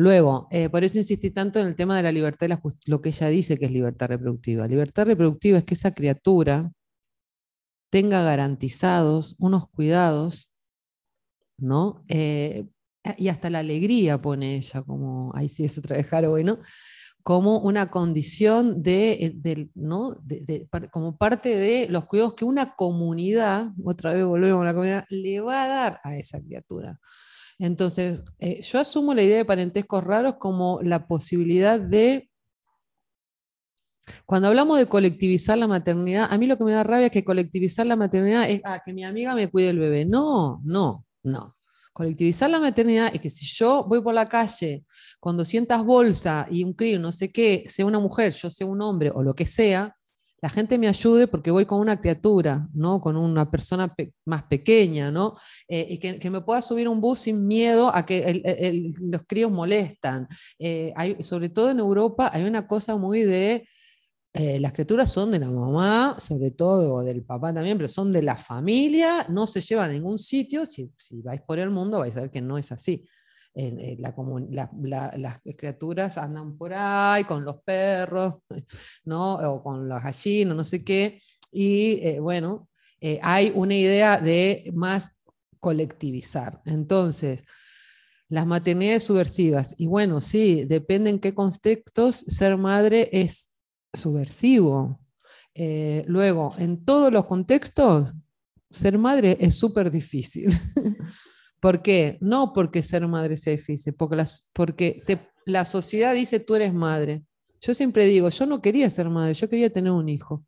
Luego, eh, por eso insistí tanto en el tema de la libertad, de lo que ella dice que es libertad reproductiva. Libertad reproductiva es que esa criatura tenga garantizados unos cuidados, ¿no? Eh, y hasta la alegría pone ella, como, ahí sí es ¿no? Como una condición de, eh, ¿no? como parte de los cuidados que una comunidad, otra vez volvemos a la comunidad, le va a dar a esa criatura. Entonces, eh, yo asumo la idea de parentescos raros como la posibilidad de... Cuando hablamos de colectivizar la maternidad, a mí lo que me da rabia es que colectivizar la maternidad es ah, que mi amiga me cuide el bebé. No, no, no. Colectivizar la maternidad es que si yo voy por la calle con 200 bolsas y un crío, no sé qué, sea una mujer, yo sea un hombre o lo que sea, la gente me ayude porque voy con una criatura, ¿no? con una persona más pequeña, ¿no? Eh, y que, me pueda subir un bus sin miedo a que los críos molestan. Eh, hay, sobre todo en Europa hay una cosa muy de... Eh, las criaturas son de la mamá, sobre todo del papá también, pero son de la familia, no se llevan a ningún sitio. Si, si vais por el mundo vais a ver que no es así las criaturas andan por ahí con los perros, ¿no? o con las gallinas, no sé qué, y eh, bueno, eh, hay una idea de más colectivizar. Entonces, las maternidades subversivas, y bueno, sí, depende en qué contextos ser madre es subversivo. Eh, luego, en todos los contextos, ser madre es súper difícil. ¿Por qué? No porque ser madre sea difícil, porque, porque la sociedad dice tú eres madre. Yo siempre digo, yo no quería ser madre, yo quería tener un hijo.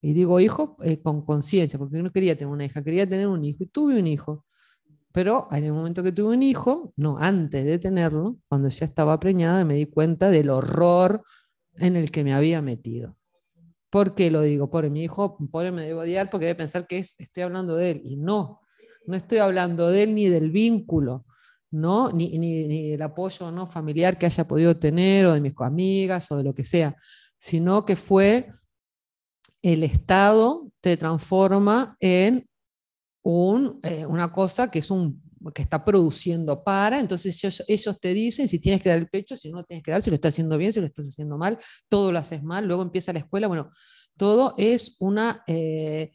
Y digo hijo eh, con conciencia, porque no quería tener una hija, quería tener un hijo. Y tuve un hijo. Pero en el momento que tuve un hijo, no, antes de tenerlo, cuando ya estaba preñada, me di cuenta del horror en el que me había metido. ¿Por qué lo digo? Por mi hijo, pobre me debo odiar porque debe pensar que estoy hablando de él. Y no, no estoy hablando de él ni del vínculo, ¿no? Ni, ni, del apoyo ¿no? familiar que haya podido tener o de mis amigas o de lo que sea, sino que fue el Estado te transforma en un, eh, una cosa que es un que está produciendo para, entonces ellos, te dicen si tienes que dar el pecho, si no tienes que dar, si lo estás haciendo bien, si lo estás haciendo mal, todo lo haces mal, luego empieza la escuela, bueno, todo es una, eh,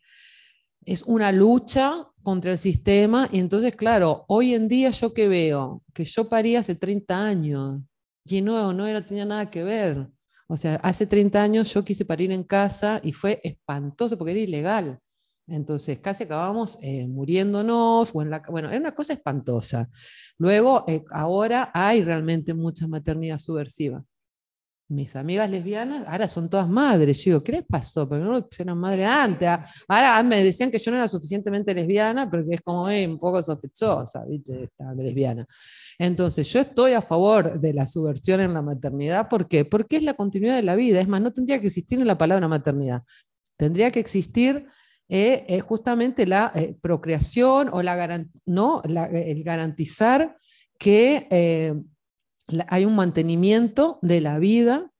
es una lucha contra el sistema. Y entonces, claro, hoy en día yo que veo, que yo parí hace 30 años y no, no tenía nada que ver. O sea, hace 30 años yo quise parir en casa y fue espantoso porque era ilegal. Entonces, casi acabamos eh, muriéndonos, o bueno, era una cosa espantosa. Luego, eh, ahora hay realmente mucha maternidad subversiva. Mis amigas lesbianas ahora son todas madres. Yo digo, ¿qué les pasó? Porque no eran madre antes. Ahora me decían que yo no era suficientemente lesbiana, porque es como eh, un poco sospechosa, ¿viste? Esta lesbiana. Entonces, yo estoy a favor de la subversión en la maternidad. ¿Por qué? Porque es la continuidad de la vida. Es más, no tendría que existir la palabra maternidad. Tendría que existir eh, eh, justamente la procreación o la, ¿no? el garantizar que hay un mantenimiento de la vida,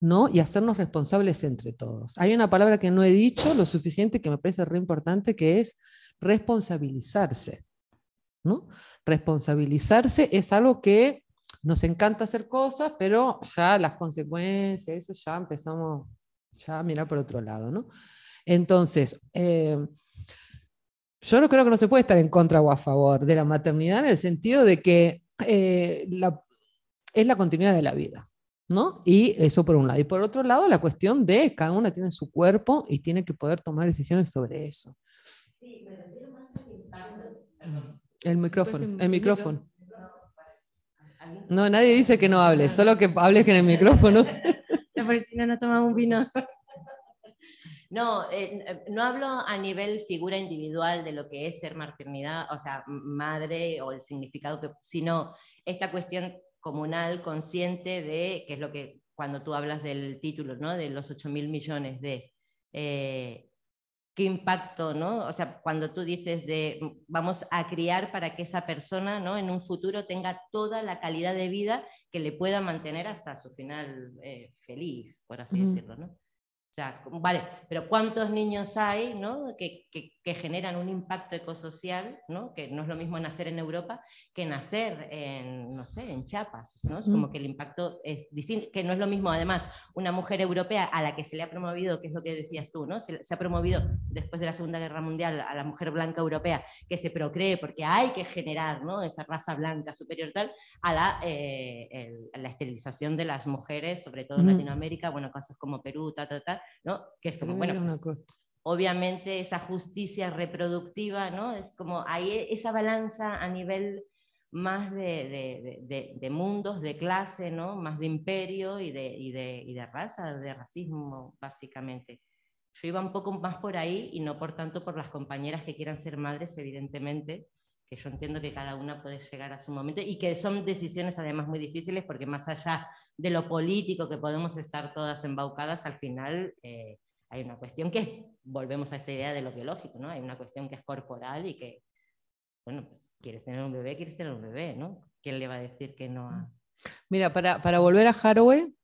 ¿no? Y hacernos responsables entre todos. Hay una palabra que no he dicho lo suficiente que me parece re importante, que es responsabilizarse, ¿no? Responsabilizarse es algo que nos encanta hacer cosas, pero ya las consecuencias, eso ya empezamos ya a mirar por otro lado, ¿no? Entonces, eh, yo no creo que no se puede estar en contra o a favor de la maternidad en el sentido de que eh, la, es la continuidad de la vida. ¿no? Y eso por un lado. Y por otro lado, la cuestión de cada una tiene su cuerpo y tiene que poder tomar decisiones sobre eso. Sí, me refiero más al El micrófono, el micrófono. No, nadie dice que no hable, solo que hables en el micrófono. Porque si no, no tomamos un vino. No, eh, no hablo a nivel figura individual de lo que es ser maternidad, o sea, madre o el significado que, sino esta cuestión comunal, consciente de, que es lo que cuando tú hablas del título, ¿no? de los 8 mil millones de... Eh, ¿Qué impacto, no? O sea, cuando tú dices de vamos a criar para que esa persona, ¿no? En un futuro tenga toda la calidad de vida que le pueda mantener hasta su final eh, feliz, por así decirlo, ¿no? O sea, vale, pero ¿cuántos niños hay ¿no? que, que, generan un impacto ecosocial, ¿no? que no es lo mismo nacer en Europa que nacer en, no sé, en Chiapas? ¿no? Es como que el impacto es distinto, que no es lo mismo además una mujer europea a la que se le ha promovido, que es lo que decías tú, ¿no? se, se ha promovido después de la Segunda Guerra Mundial a la mujer blanca europea que se procree porque hay que generar ¿no? esa raza blanca superior tal, a la, eh, la esterilización de las mujeres, sobre todo en Latinoamérica, bueno, casos como Perú, ta, ta, ta, que es como, bueno, pues, obviamente esa justicia reproductiva, ¿no? Es como hay esa balanza a nivel más de, de, mundos, de clase, ¿no? Más de imperio y de, y de, raza, de racismo, básicamente. Yo iba un poco más por ahí y no por tanto por las compañeras que quieran ser madres, evidentemente, que yo entiendo que cada una puede llegar a su momento y que son decisiones además muy difíciles porque más allá de lo político que podemos estar todas embaucadas, al final eh, hay una cuestión que, volvemos a esta idea de lo biológico, ¿no? Hay una cuestión que es corporal y que, bueno, pues quieres tener un bebé, quieres tener un bebé, ¿no? ¿Quién le va a decir que no a... Mira, para, para volver a Haraway,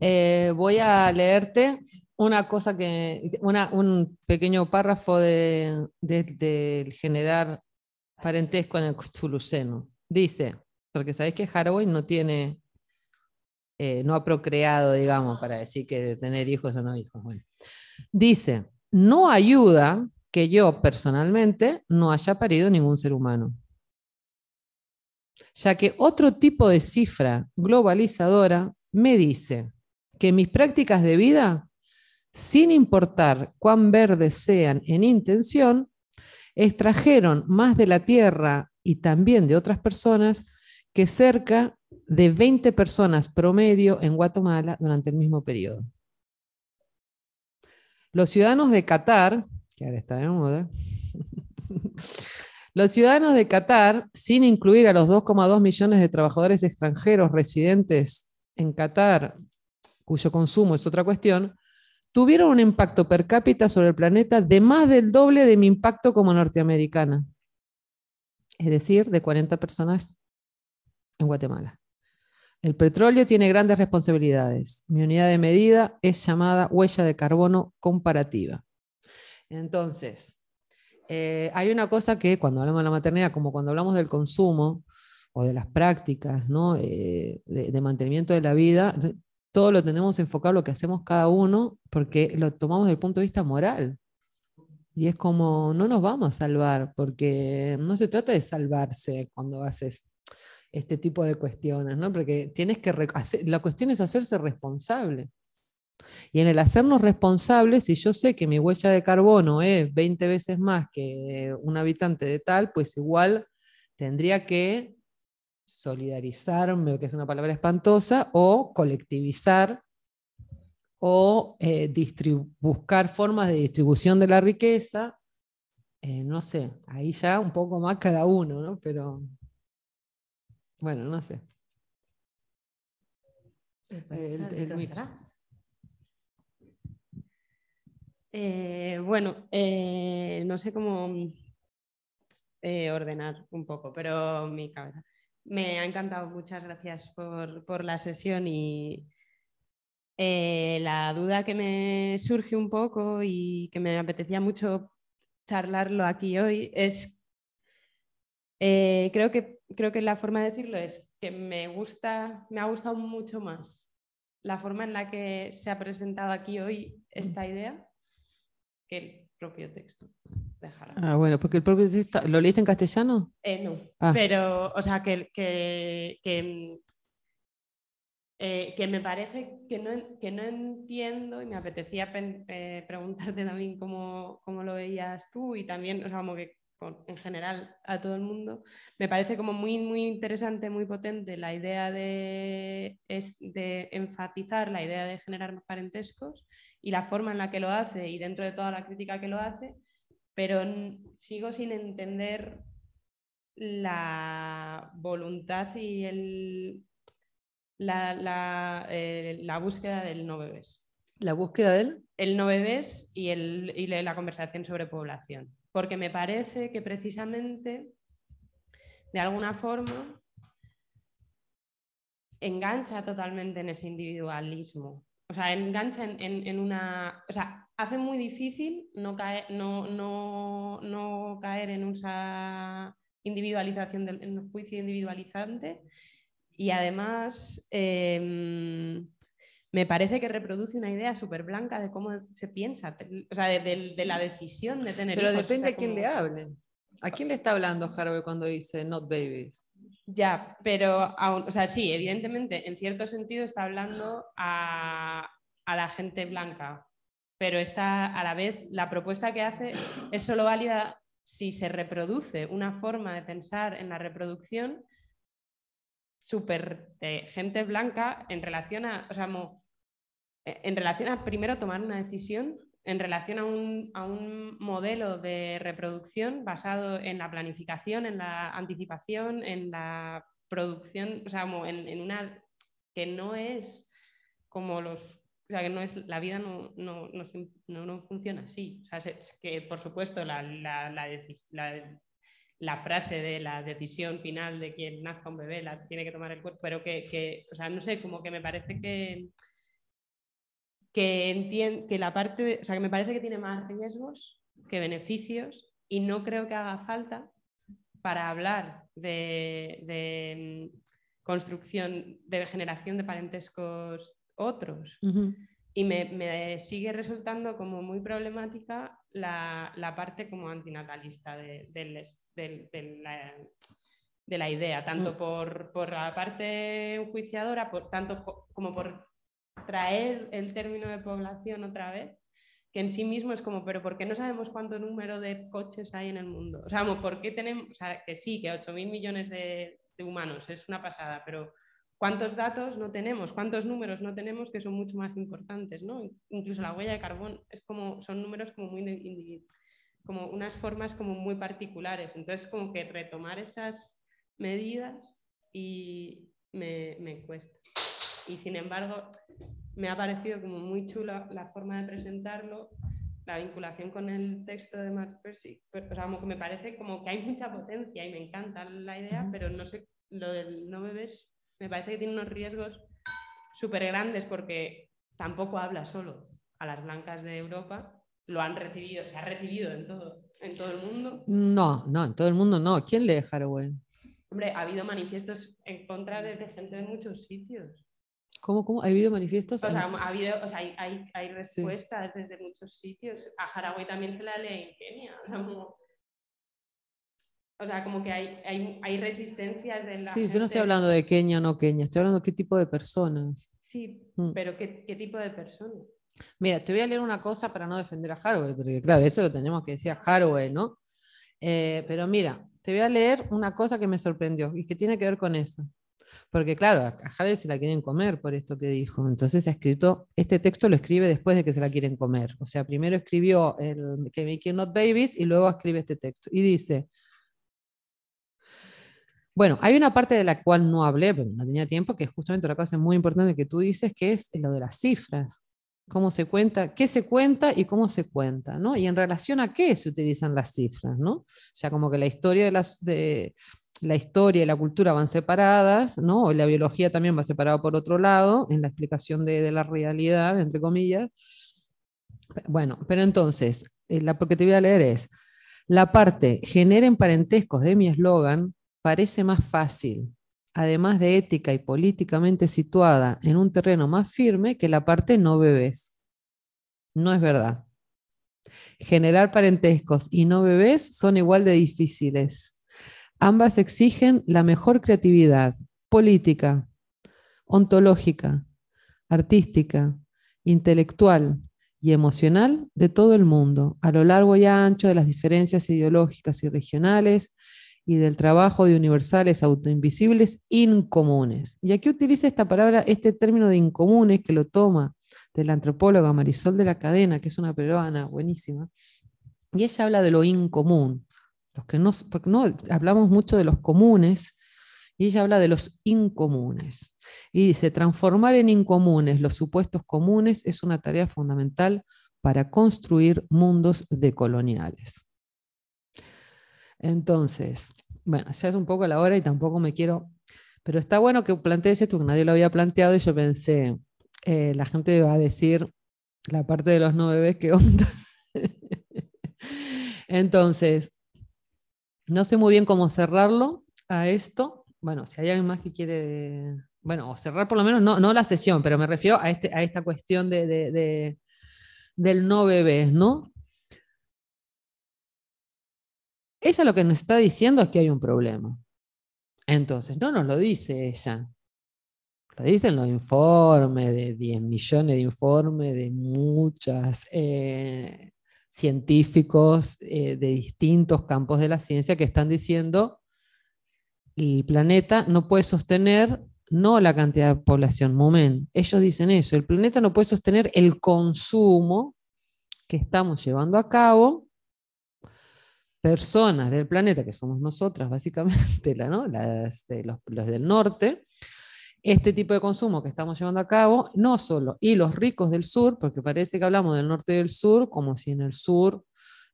eh, voy a leerte una cosa que, una, un pequeño párrafo del de, de, generar parentesco en el Zuluceno. Dice, porque sabéis que Haraway no tiene, eh, no ha procreado, digamos, para decir que tener hijos o no hijos. Dice, no ayuda que yo personalmente no haya parido ningún ser humano, ya que otro tipo de cifra globalizadora me dice que mis prácticas de vida, sin importar cuán verdes sean en intención, extrajeron más de la tierra y también de otras personas que cerca de 20 personas promedio en Guatemala durante el mismo periodo. Los ciudadanos de Qatar, que ahora está de moda, los ciudadanos de Qatar, sin incluir a los 2,2 millones de trabajadores extranjeros residentes en Qatar, cuyo consumo es otra cuestión, tuvieron un impacto per cápita sobre el planeta de más del doble de mi impacto como norteamericana. Es decir, de 40 personas en Guatemala. El petróleo tiene grandes responsabilidades. Mi unidad de medida es llamada huella de carbono comparativa. Entonces, eh, hay una cosa que cuando hablamos de la maternidad, como cuando hablamos del consumo o de las prácticas eh, de, mantenimiento de la vida, todo lo tenemos enfocado lo que hacemos cada uno porque lo tomamos desde el punto de vista moral. Y es como, no nos vamos a salvar, porque no se trata de salvarse cuando haces este tipo de cuestiones, ¿no? Porque tienes que, la cuestión es hacerse responsable. Y en el hacernos responsables, si yo sé que mi huella de carbono es 20 veces más que un habitante de tal, pues igual tendría que solidarizarme, que es una palabra espantosa, o colectivizar o eh, buscar formas de distribución de la riqueza, eh, no sé, ahí ya un poco más cada uno, ¿no? Pero bueno, no sé. El- el micro. Eh, bueno, eh, no sé cómo eh, ordenar un poco, pero mi cabeza. Me ha encantado, muchas gracias por, por la sesión y eh, la duda que me surge un poco y que me apetecía mucho charlarlo aquí hoy es, eh, creo, que, creo que la forma de decirlo es que me gusta, me ha gustado mucho más la forma en la que se ha presentado aquí hoy esta idea que el propio texto de Jara. Ah, bueno, porque el propio texto, ¿lo leíste en castellano? Eh, no, Ah. pero, o sea, que, que, que, eh, que me parece que no, que no entiendo y me apetecía pen- eh, preguntarte también cómo, cómo lo veías tú y también, o sea, como que con- en general a todo el mundo, me parece como muy, muy interesante, muy potente la idea de, es- de enfatizar la idea de generar parentescos y la forma en la que lo hace y dentro de toda la crítica que lo hace, pero sigo sin entender la voluntad y el, la, la, eh, la búsqueda del no bebés. La búsqueda de él. El no bebés y, el, y la conversación sobre población. Porque me parece que precisamente, de alguna forma, engancha totalmente en ese individualismo. O sea, engancha en, en- en una... O sea, hace muy difícil no caer, no, no, no caer en esa individualización, del, en un juicio individualizante. Y además, em, me parece que reproduce una idea súper blanca de cómo se piensa, o sea, de, de- de la decisión de tener Pero hijos, o depende sea, a quién como- le hable. ¿A quién le está hablando Haraway cuando dice not babies? Ya, pero o sea, sí, evidentemente, en cierto sentido está hablando a, a la gente blanca, pero está a la vez, la propuesta que hace es solo válida si se reproduce una forma de pensar en la reproducción súper de gente blanca en relación a, o sea, eh, en relación a primero tomar una decisión, en relación a un, a un modelo de reproducción basado en la planificación, en la anticipación, en la producción, o sea, en, en una que no es como los, o sea, que no es, la vida no, no, no, no- funciona así. O sea, se- que por supuesto la, la, la la- frase de la decisión final de quien nazca un bebé la tiene que tomar el cuerpo, pero que, que, o sea, no sé, como que me parece que, que, entien- que la parte, o sea, que me parece que tiene más riesgos que beneficios y no creo que haga falta para hablar de, de, mm, construcción, de generación de parentescos otros. Y me, me sigue resultando como muy problemática la, la parte como antinatalista de, del- de la, de la idea, tanto Mm. por, por la parte enjuiciadora, por, tanto co- como por traer el término de población otra vez, que en sí mismo es como, pero ¿por qué no sabemos cuánto número de coches hay en el mundo? O sea, ¿por qué tenemos, o sea, que sí, que 8.000 millones de, de humanos es una pasada, pero ¿cuántos datos no tenemos? ¿Cuántos números no tenemos que son mucho más importantes? ¿no? Incluso la huella de carbón es como, son números como muy como unas formas como muy particulares. Entonces, como que retomar esas medidas y me, me cuesta. Y sin embargo, me ha parecido como muy chula la forma de presentarlo, la vinculación con el texto de Max Percy. O sea, como que me parece como que hay mucha potencia y me encanta la idea, pero no sé, lo del no bebés me parece que tiene unos riesgos súper grandes porque tampoco habla solo a las blancas de Europa, lo han recibido, se ha recibido en todo, en todo el mundo. No, no, en todo el mundo no. ¿Quién lee Haraway? Hombre, ha habido manifiestos en contra de, de gente de muchos sitios. ¿Cómo, cómo? ¿Ha habido manifiestos? O sea, ha habido, o sea, hay, hay, hay Sí. respuestas desde muchos sitios. A Haraway también se la lee en Kenia. O sea, como, o sea, como que hay, hay, hay resistencias de la sí, yo no estoy gente- hablando de Kenia o no Kenia, estoy hablando de qué tipo de personas. Sí, Mm. pero ¿qué, qué tipo de persona? Mira, te voy a leer una cosa para no defender a Haraway, porque claro, eso lo tenemos que decir a Haraway, ¿no? Eh, pero mira, te voy a leer una cosa que me sorprendió y que tiene que ver con eso. Porque claro, a Harry se la quieren comer por esto que dijo. Entonces ha escrito, este texto lo escribe después de que se la quieren comer. O sea, primero escribió el que Making Not Babies y luego escribe este texto. Y dice, bueno, hay una parte de la cual no hablé, pero no tenía tiempo, que es justamente una cosa muy importante que tú dices, que es lo de las cifras. Cómo se cuenta, qué se cuenta y cómo se cuenta, ¿no? Y en relación a qué se utilizan las cifras, ¿no? O sea, como que la historia de las, la historia y la cultura van separadas, ¿no? O la biología también va separada por otro lado, en la explicación de, la realidad, entre comillas. Bueno, pero entonces, eh, la que te voy a leer es, la parte generen parentescos de mi eslogan parece más fácil, además de ética y políticamente situada en un terreno más firme que la parte no bebés. No es verdad. Generar parentescos y no bebés son igual de difíciles. Ambas exigen la mejor creatividad política, ontológica, artística, intelectual y emocional de todo el mundo, a lo largo y ancho de las diferencias ideológicas y regionales y del trabajo de universales autoinvisibles incomunes. Y aquí utiliza esta palabra, este término de incomunes que lo toma de la antropóloga Marisol de la Cadena, que es una peruana buenísima, y ella habla de lo incomún, los que no, porque no hablamos mucho de los comunes, y ella habla de los incomunes. Y dice, transformar en incomunes los supuestos comunes es una tarea fundamental para construir mundos decoloniales. Entonces, bueno, ya es un poco la hora y tampoco me quiero, pero está bueno que plantees esto, que nadie lo había planteado y yo pensé, eh, la gente va a decir la parte de los nueve bebés, ¿qué onda? Entonces, no sé muy bien cómo cerrarlo a esto. Bueno, si hay alguien más que quiere, bueno, o cerrar por lo menos, no, no la sesión, pero me refiero a, este, a esta cuestión de, del no bebés, ¿no? Ella lo que nos está diciendo es que hay un problema. Entonces, no nos lo dice ella. Lo dicen los informes, de 10 millones de informes, de muchas eh, científicos eh, de distintos campos de la ciencia que están diciendo el planeta no puede sostener no la cantidad de población, moment. Ellos dicen eso, el planeta no puede sostener el consumo que estamos llevando a cabo personas del planeta, que somos nosotras básicamente. Las, los, los del norte, este tipo de consumo que estamos llevando a cabo, no solo, y los ricos del sur, porque parece que hablamos del norte y del sur como si en el sur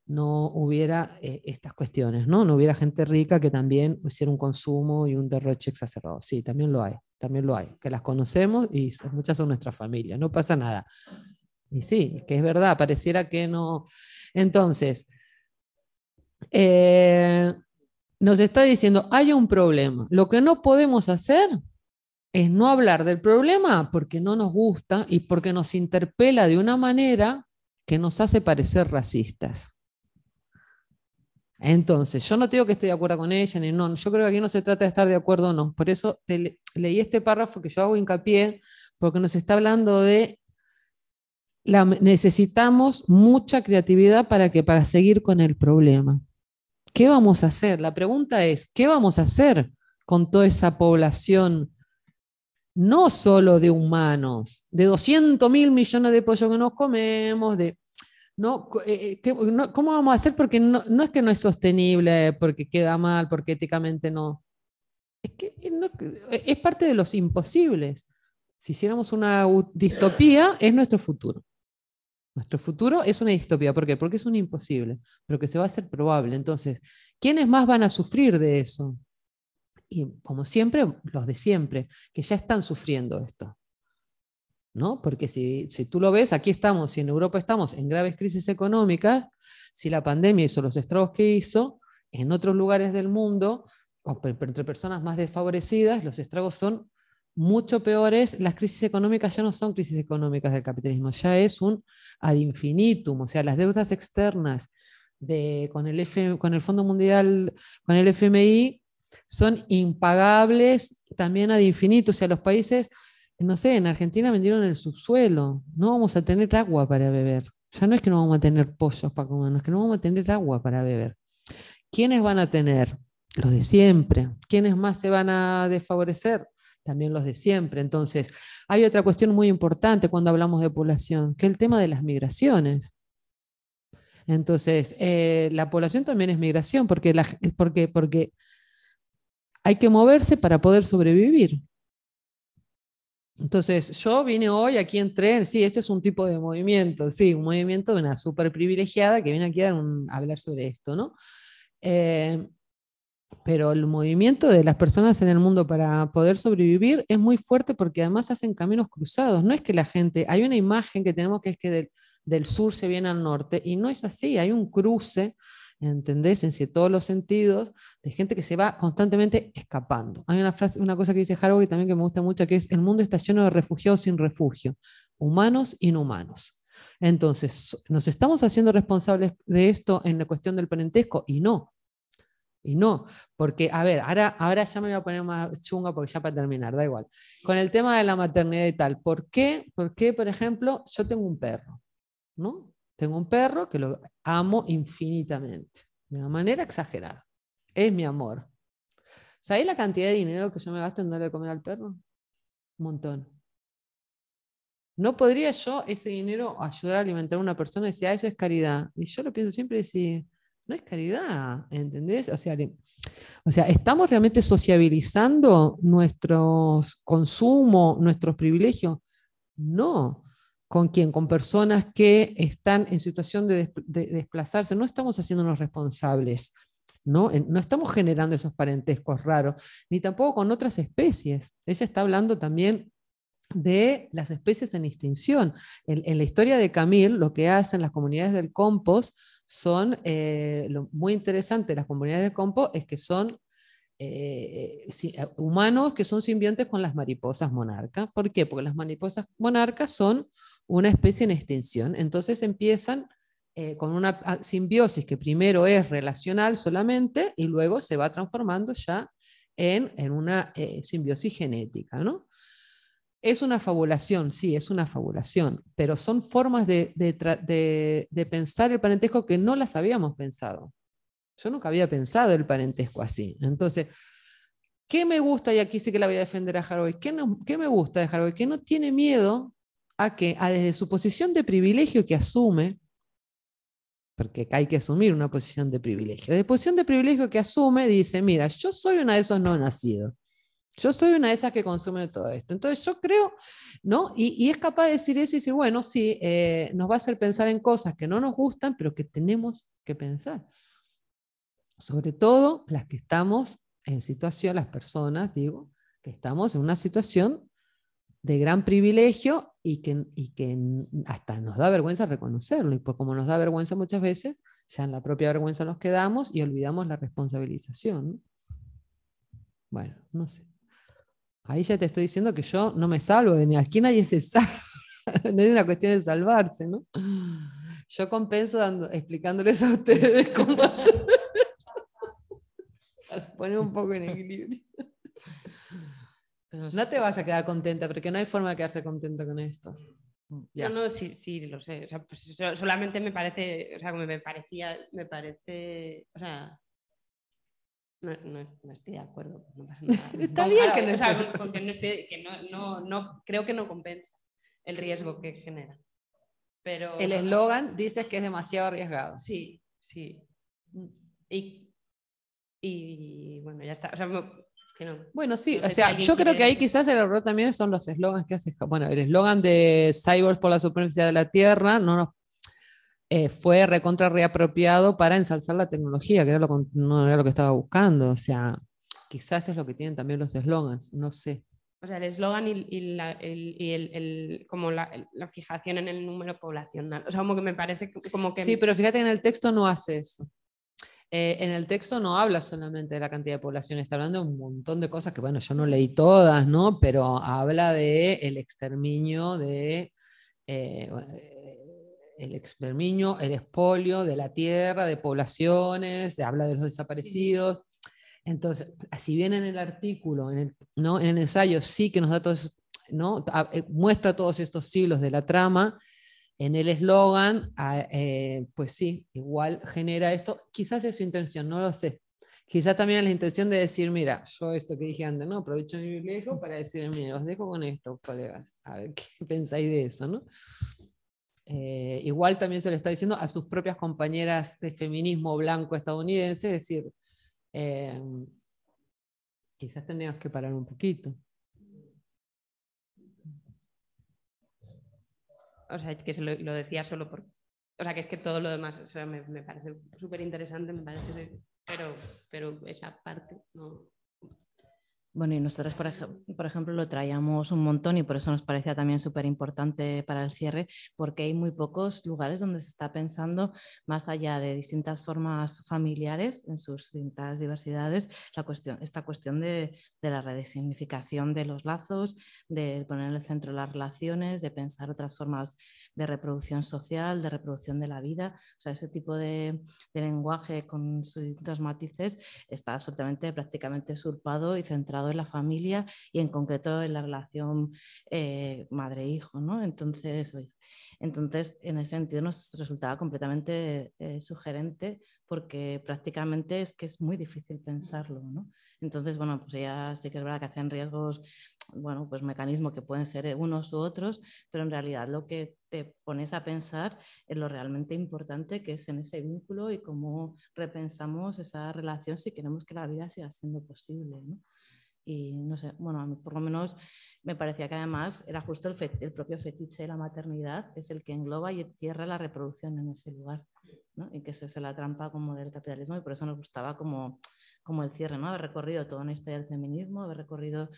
no hubiera eh, estas cuestiones, ¿no? No hubiera gente rica que también hiciera un consumo y un derroche exacerbado. Sí, también lo hay, también lo hay, que las conocemos y muchas son nuestras familias, no pasa nada. Y sí, que es verdad, pareciera que no. Entonces, eh, nos está diciendo, hay un problema. Lo que no podemos hacer es no hablar del problema porque no nos gusta y porque nos interpela de una manera que nos hace parecer racistas. Entonces, yo no digo que estoy de acuerdo con ella, ni no, yo creo que aquí no se trata de estar de acuerdo o no. Por eso leí este párrafo que yo hago hincapié, porque nos está hablando de la, necesitamos mucha creatividad para que para seguir con el problema. ¿Qué vamos a hacer? La pregunta es, ¿qué vamos a hacer con toda esa población no solo de humanos, de 200 mil millones de pollos que nos comemos, de, no, eh, eh, ¿cómo vamos a hacer? Porque no, es que no es sostenible, porque queda mal, porque éticamente no. Es que es parte de los imposibles. Si hiciéramos una distopía, es nuestro futuro. Nuestro futuro es una distopía. ¿Por qué? Porque es un imposible, pero que se va a hacer probable. Entonces, ¿quiénes más van a sufrir de eso? y como siempre, los de siempre, que ya están sufriendo esto. ¿no? Porque si, si tú lo ves, aquí estamos, si en Europa estamos en graves crisis económicas, si la pandemia hizo los estragos que hizo, en otros lugares del mundo, entre personas más desfavorecidas, los estragos son mucho peores. Las crisis económicas ya no son crisis económicas del capitalismo, ya es un ad infinitum, o sea, las deudas externas de, con, el con el Fondo Mundial, con el FMI, son impagables también ad infinito. O sea, los países, no sé, en Argentina vendieron el subsuelo. No vamos a tener agua para beber. Ya no es que no vamos a tener pollos para comer, es que no vamos a tener agua para beber. ¿Quiénes van a tener? Los de siempre. ¿Quiénes más se van a desfavorecer? También los de siempre. Entonces, hay otra cuestión muy importante cuando hablamos de población, que es el tema de las migraciones. Entonces, eh, la población también es migración, porque, porque, porque hay que moverse para poder sobrevivir. Entonces, yo vine hoy, aquí entré, sí, este es un tipo de movimiento, sí, un movimiento de una súper privilegiada que viene aquí a, hablar sobre esto, ¿no? Eh, pero el movimiento de las personas en el mundo para poder sobrevivir es muy fuerte porque además hacen caminos cruzados. No es que la gente, hay una imagen que tenemos que es que del, sur se viene al norte y no es así, hay un cruce ¿entendés? En todos los sentidos, de gente que se va constantemente escapando. Hay una, frase, una cosa que dice Harvey también que me gusta mucho, que es, el mundo está lleno de refugiados sin refugio, humanos, inhumanos. Entonces, ¿nos estamos haciendo responsables de esto en la cuestión del parentesco? Y no. Y no, porque, a ver, ahora, ahora ya me voy a poner más chunga porque ya para terminar, da igual. Con el tema de la maternidad y tal, ¿por qué, por, qué, por ejemplo, yo tengo un perro? ¿no? Tengo un perro que lo amo infinitamente, de una manera exagerada. Es mi amor. ¿Sabéis la cantidad de dinero que yo me gasto en darle a comer al perro? Un montón. ¿No podría yo ese dinero ayudar a alimentar a una persona y decir, ah, eso es caridad? Y yo lo pienso siempre y decir, no es caridad, ¿entendés? O sea, o sea, ¿estamos realmente sociabilizando nuestro consumo, nuestros privilegios? No. ¿Con quién? Con personas que están en situación de, desplazarse. No estamos haciéndonos responsables, ¿no? no estamos generando esos parentescos raros, ni tampoco con otras especies. Ella está hablando también de las especies en extinción. En, la historia de Camille, lo que hacen las comunidades del compost son, eh, lo muy interesante de las comunidades de compost es que son eh, humanos que son simbiontes con las mariposas monarcas. ¿Por qué? Porque las mariposas monarcas son una especie en extinción. Entonces empiezan eh, con una ah, simbiosis que primero es relacional solamente y luego se va transformando ya en, una eh, simbiosis genética. ¿no? Es una fabulación, sí, es una fabulación, pero son formas de, de, pensar el parentesco que no las habíamos pensado. Yo nunca había pensado el parentesco así. Entonces, ¿qué me gusta? Y aquí sí que la voy a defender a Haraway. ¿Qué, no, ¿Qué me gusta de Haraway? Que no tiene miedo a que, a desde su posición de privilegio que asume, porque hay que asumir una posición de privilegio, de posición de privilegio que asume, dice, mira, yo soy una de esos no nacidos. Yo soy una de esas que consume todo esto. Entonces yo creo, ¿no? Y, es capaz de decir eso y decir, bueno, sí, eh, nos va a hacer pensar en cosas que no nos gustan, pero que tenemos que pensar. Sobre todo las que estamos en situación, las personas, digo, que estamos en una situación de gran privilegio y que, y que hasta nos da vergüenza reconocerlo. Y como nos da vergüenza muchas veces, ya en la propia vergüenza nos quedamos y olvidamos la responsabilización. Bueno, no sé. Ahí ya te estoy diciendo que yo no me salvo de ni aquí nadie se salva. no es una cuestión de salvarse, ¿no? Yo compenso dando, explicándoles a ustedes cómo hacer. Poner un poco en equilibrio. No te vas a quedar contenta, porque no hay forma de quedarse contenta con esto. No, no, sí, sí, lo sé. Pues, solamente me parece, o sea, me parecía, me parece, o sea, no, no, estoy de acuerdo. Está bien que no, o sea, porque no, que no, no, creo que no compensa el riesgo que genera. Pero, el eslogan dice que es demasiado arriesgado. Sí, sí. Y, y bueno, ya está. O sea, bueno, sí, o sea, yo creo que ahí quizás el error también son los eslogans que hace. Bueno, el eslogan de Cyborgs por la supremacía de la Tierra no nos eh, fue recontra reapropiado para ensalzar la tecnología, que era lo, no era lo que estaba buscando. O sea, quizás es lo que tienen también los eslogans, no sé. O sea, el eslogan y, la, el, como la, fijación en el número poblacional. O sea, como que me parece como que... Sí, pero fíjate que en el texto no hace eso. Eh, en el texto no habla solamente de la cantidad de población, está hablando de un montón de cosas que, bueno, yo no leí todas, ¿no? Pero habla de el exterminio de... Eh, el exterminio, el expolio de la tierra, de poblaciones, habla de los desaparecidos. Entonces, si bien en el artículo, en el, ¿no? en el ensayo sí que nos da todo ¿no? Eh, muestra todos estos siglos de la trama, en el eslogan, ah, eh, pues sí, igual genera esto. Quizás es su intención, no lo sé. quizás también la intención de decir, mira, yo esto que dije antes, ¿no? Aprovecho mi privilegio para decir, mira, os dejo con esto, colegas, a ver qué pensáis de eso, ¿no? Eh, igual también se le está diciendo a sus propias compañeras de feminismo blanco estadounidense, es decir, eh, quizás tendríamos que parar un poquito. O sea, que se lo, decía solo por... O sea, que es que todo lo demás me, me, parece súper interesante, me parece... Pero, pero esa parte no... Bueno, y nosotros, por, ej por, ejemplo, lo traíamos un montón y por eso nos parecía también súper importante para el cierre, porque hay muy pocos lugares donde se está pensando, más allá de distintas formas familiares, en sus distintas diversidades, la cuestión, esta cuestión de, de la redesignificación de los lazos, de poner en el centro las relaciones, de pensar otras formas de reproducción social, de reproducción de la vida. O sea, ese tipo de, de lenguaje con sus distintos matices está absolutamente, prácticamente usurpado y centrado en la familia y en concreto en la relación eh, madre-hijo. ¿no? Entonces, entonces, en ese sentido nos resultaba completamente eh, sugerente porque prácticamente es que es muy difícil pensarlo. ¿no? Entonces, bueno, pues ya sí que es verdad que hacen riesgos, bueno, pues mecanismos que pueden ser unos u otros, pero en realidad lo que te pones a pensar es lo realmente importante que es en ese vínculo y cómo repensamos esa relación si queremos que la vida siga siendo posible. ¿no? Y no sé, bueno, a mí por lo menos me parecía que además era justo el, el, propio fetiche de la maternidad, es el que engloba y cierra la reproducción en ese lugar, ¿no? y que esa es la trampa como del capitalismo y por eso nos gustaba como, como el cierre, ¿no? haber recorrido toda una historia del feminismo, haber recorrido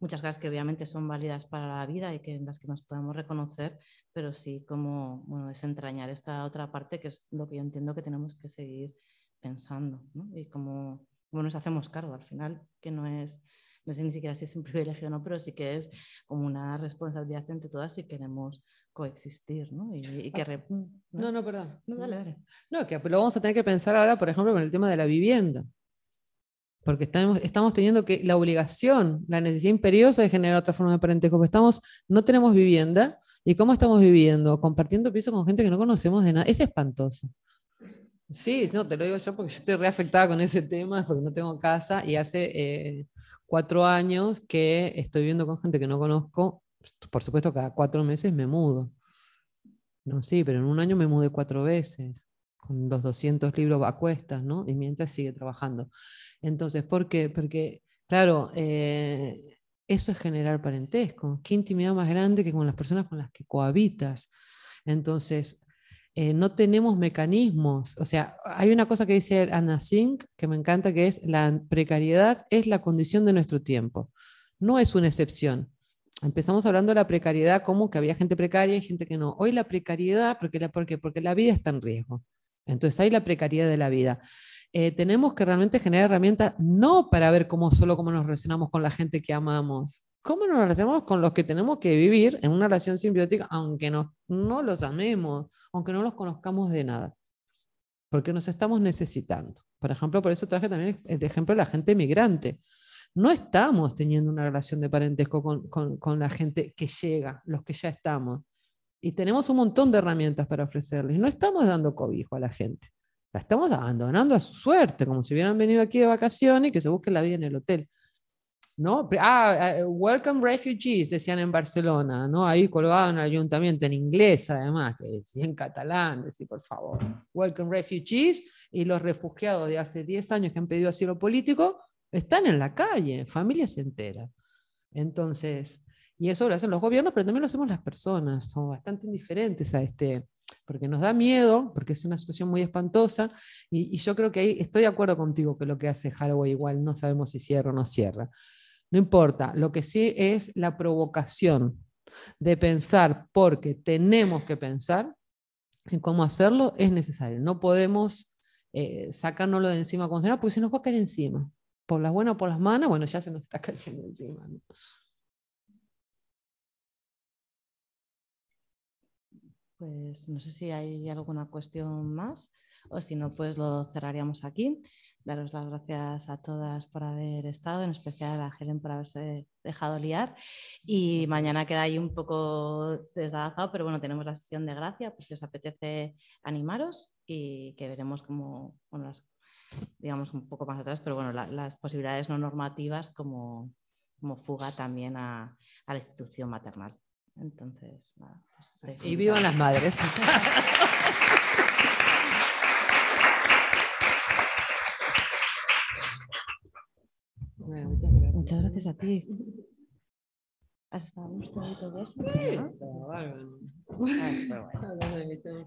muchas cosas que obviamente son válidas para la vida y que en las que nos podemos reconocer, pero sí como bueno, desentrañar esta otra parte que es lo que yo entiendo que tenemos que seguir pensando ¿no? y cómo, cómo nos hacemos cargo al final, que no es no sé ni siquiera si es un privilegio o no, pero sí que es como una responsabilidad entre todas si queremos coexistir, ¿no? Y, y que... Ah, ¿no? ¿no? no, perdón. No, dale, dale. No, que lo vamos a tener que pensar ahora, por ejemplo, con el tema de la vivienda. Porque estamos, estamos teniendo que la obligación, la necesidad imperiosa de generar otra forma de parentesco, porque estamos, no tenemos vivienda, ¿y cómo estamos viviendo? Compartiendo piso con gente que no conocemos de nada. Es espantoso. Sí, no, te lo digo yo porque yo estoy reafectada con ese tema, porque no tengo casa y hace eh, cuatro años que estoy viviendo con gente que no conozco, por supuesto cada cuatro meses me mudo. No, sí, pero en un año me mudé cuatro veces, con los 200 libros a cuestas, ¿no? Y mientras sigue trabajando. Entonces, ¿por qué? Porque, claro, eh, eso es generar parentesco. Qué intimidad más grande que con las personas con las que cohabitas. Entonces, eh, no tenemos mecanismos. O sea, hay una cosa que dice Anna Sink que me encanta, que es la precariedad es la condición de nuestro tiempo. No es una excepción. Empezamos hablando de la precariedad como que había gente precaria y gente que no. Hoy la precariedad, porque la, ¿por porque la vida está en riesgo. Entonces hay la precariedad de la vida. Eh, tenemos que realmente generar herramientas no para ver cómo solo cómo nos relacionamos con la gente que amamos, ¿Cómo nos relacionamos con los que tenemos que vivir en una relación simbiótica, aunque no, no los amemos, aunque no los conozcamos de nada? Porque nos estamos necesitando. Por ejemplo, por eso traje también el ejemplo de la gente migrante. No estamos teniendo una relación de parentesco con, con, con la gente que llega, los que ya estamos. Y tenemos un montón de herramientas para ofrecerles. No estamos dando cobijo a la gente. La estamos abandonando a su suerte, como si hubieran venido aquí de vacaciones y que se busquen la vida en el hotel. ¿No? Ah, eh, welcome refugees, decían en Barcelona, ¿no? Ahí colgaban en el ayuntamiento en inglés, además, que decía en catalán, decía, por favor, welcome refugees, y los refugiados de hace 10 años que han pedido asilo político están en la calle, familias enteras. Entonces, y eso lo hacen los gobiernos, pero también lo hacemos las personas, somos bastante indiferentes a este, porque nos da miedo, porque es una situación muy espantosa, y, y yo creo que ahí estoy de acuerdo contigo que lo que hace Haraway igual no sabemos si cierra o no cierra no importa, lo que sí es la provocación de pensar porque tenemos que pensar en cómo hacerlo es necesario. No podemos eh, sacárnoslo de encima con porque se nos va a caer encima. Por las buenas o por las malas, bueno, ya se nos está cayendo encima. Pues no sé si hay alguna cuestión más o si no, pues lo cerraríamos aquí daros las gracias a todas por haber estado, en especial a Helen por haberse dejado liar. Y mañana queda ahí un poco desadaptado, pero bueno, tenemos la sesión de gracia, pues si os apetece animaros y que veremos cómo, bueno, digamos, un poco más atrás, pero bueno, la- las posibilidades no normativas como, como fuga también a, a la institución maternal. Entonces, nada, pues Y vivan las madres. Bueno, muchas gracias. Muchas gracias a ti. ¿Has estado a gusto de todo esto? ¿no? Está bárbaro. Ah, es súper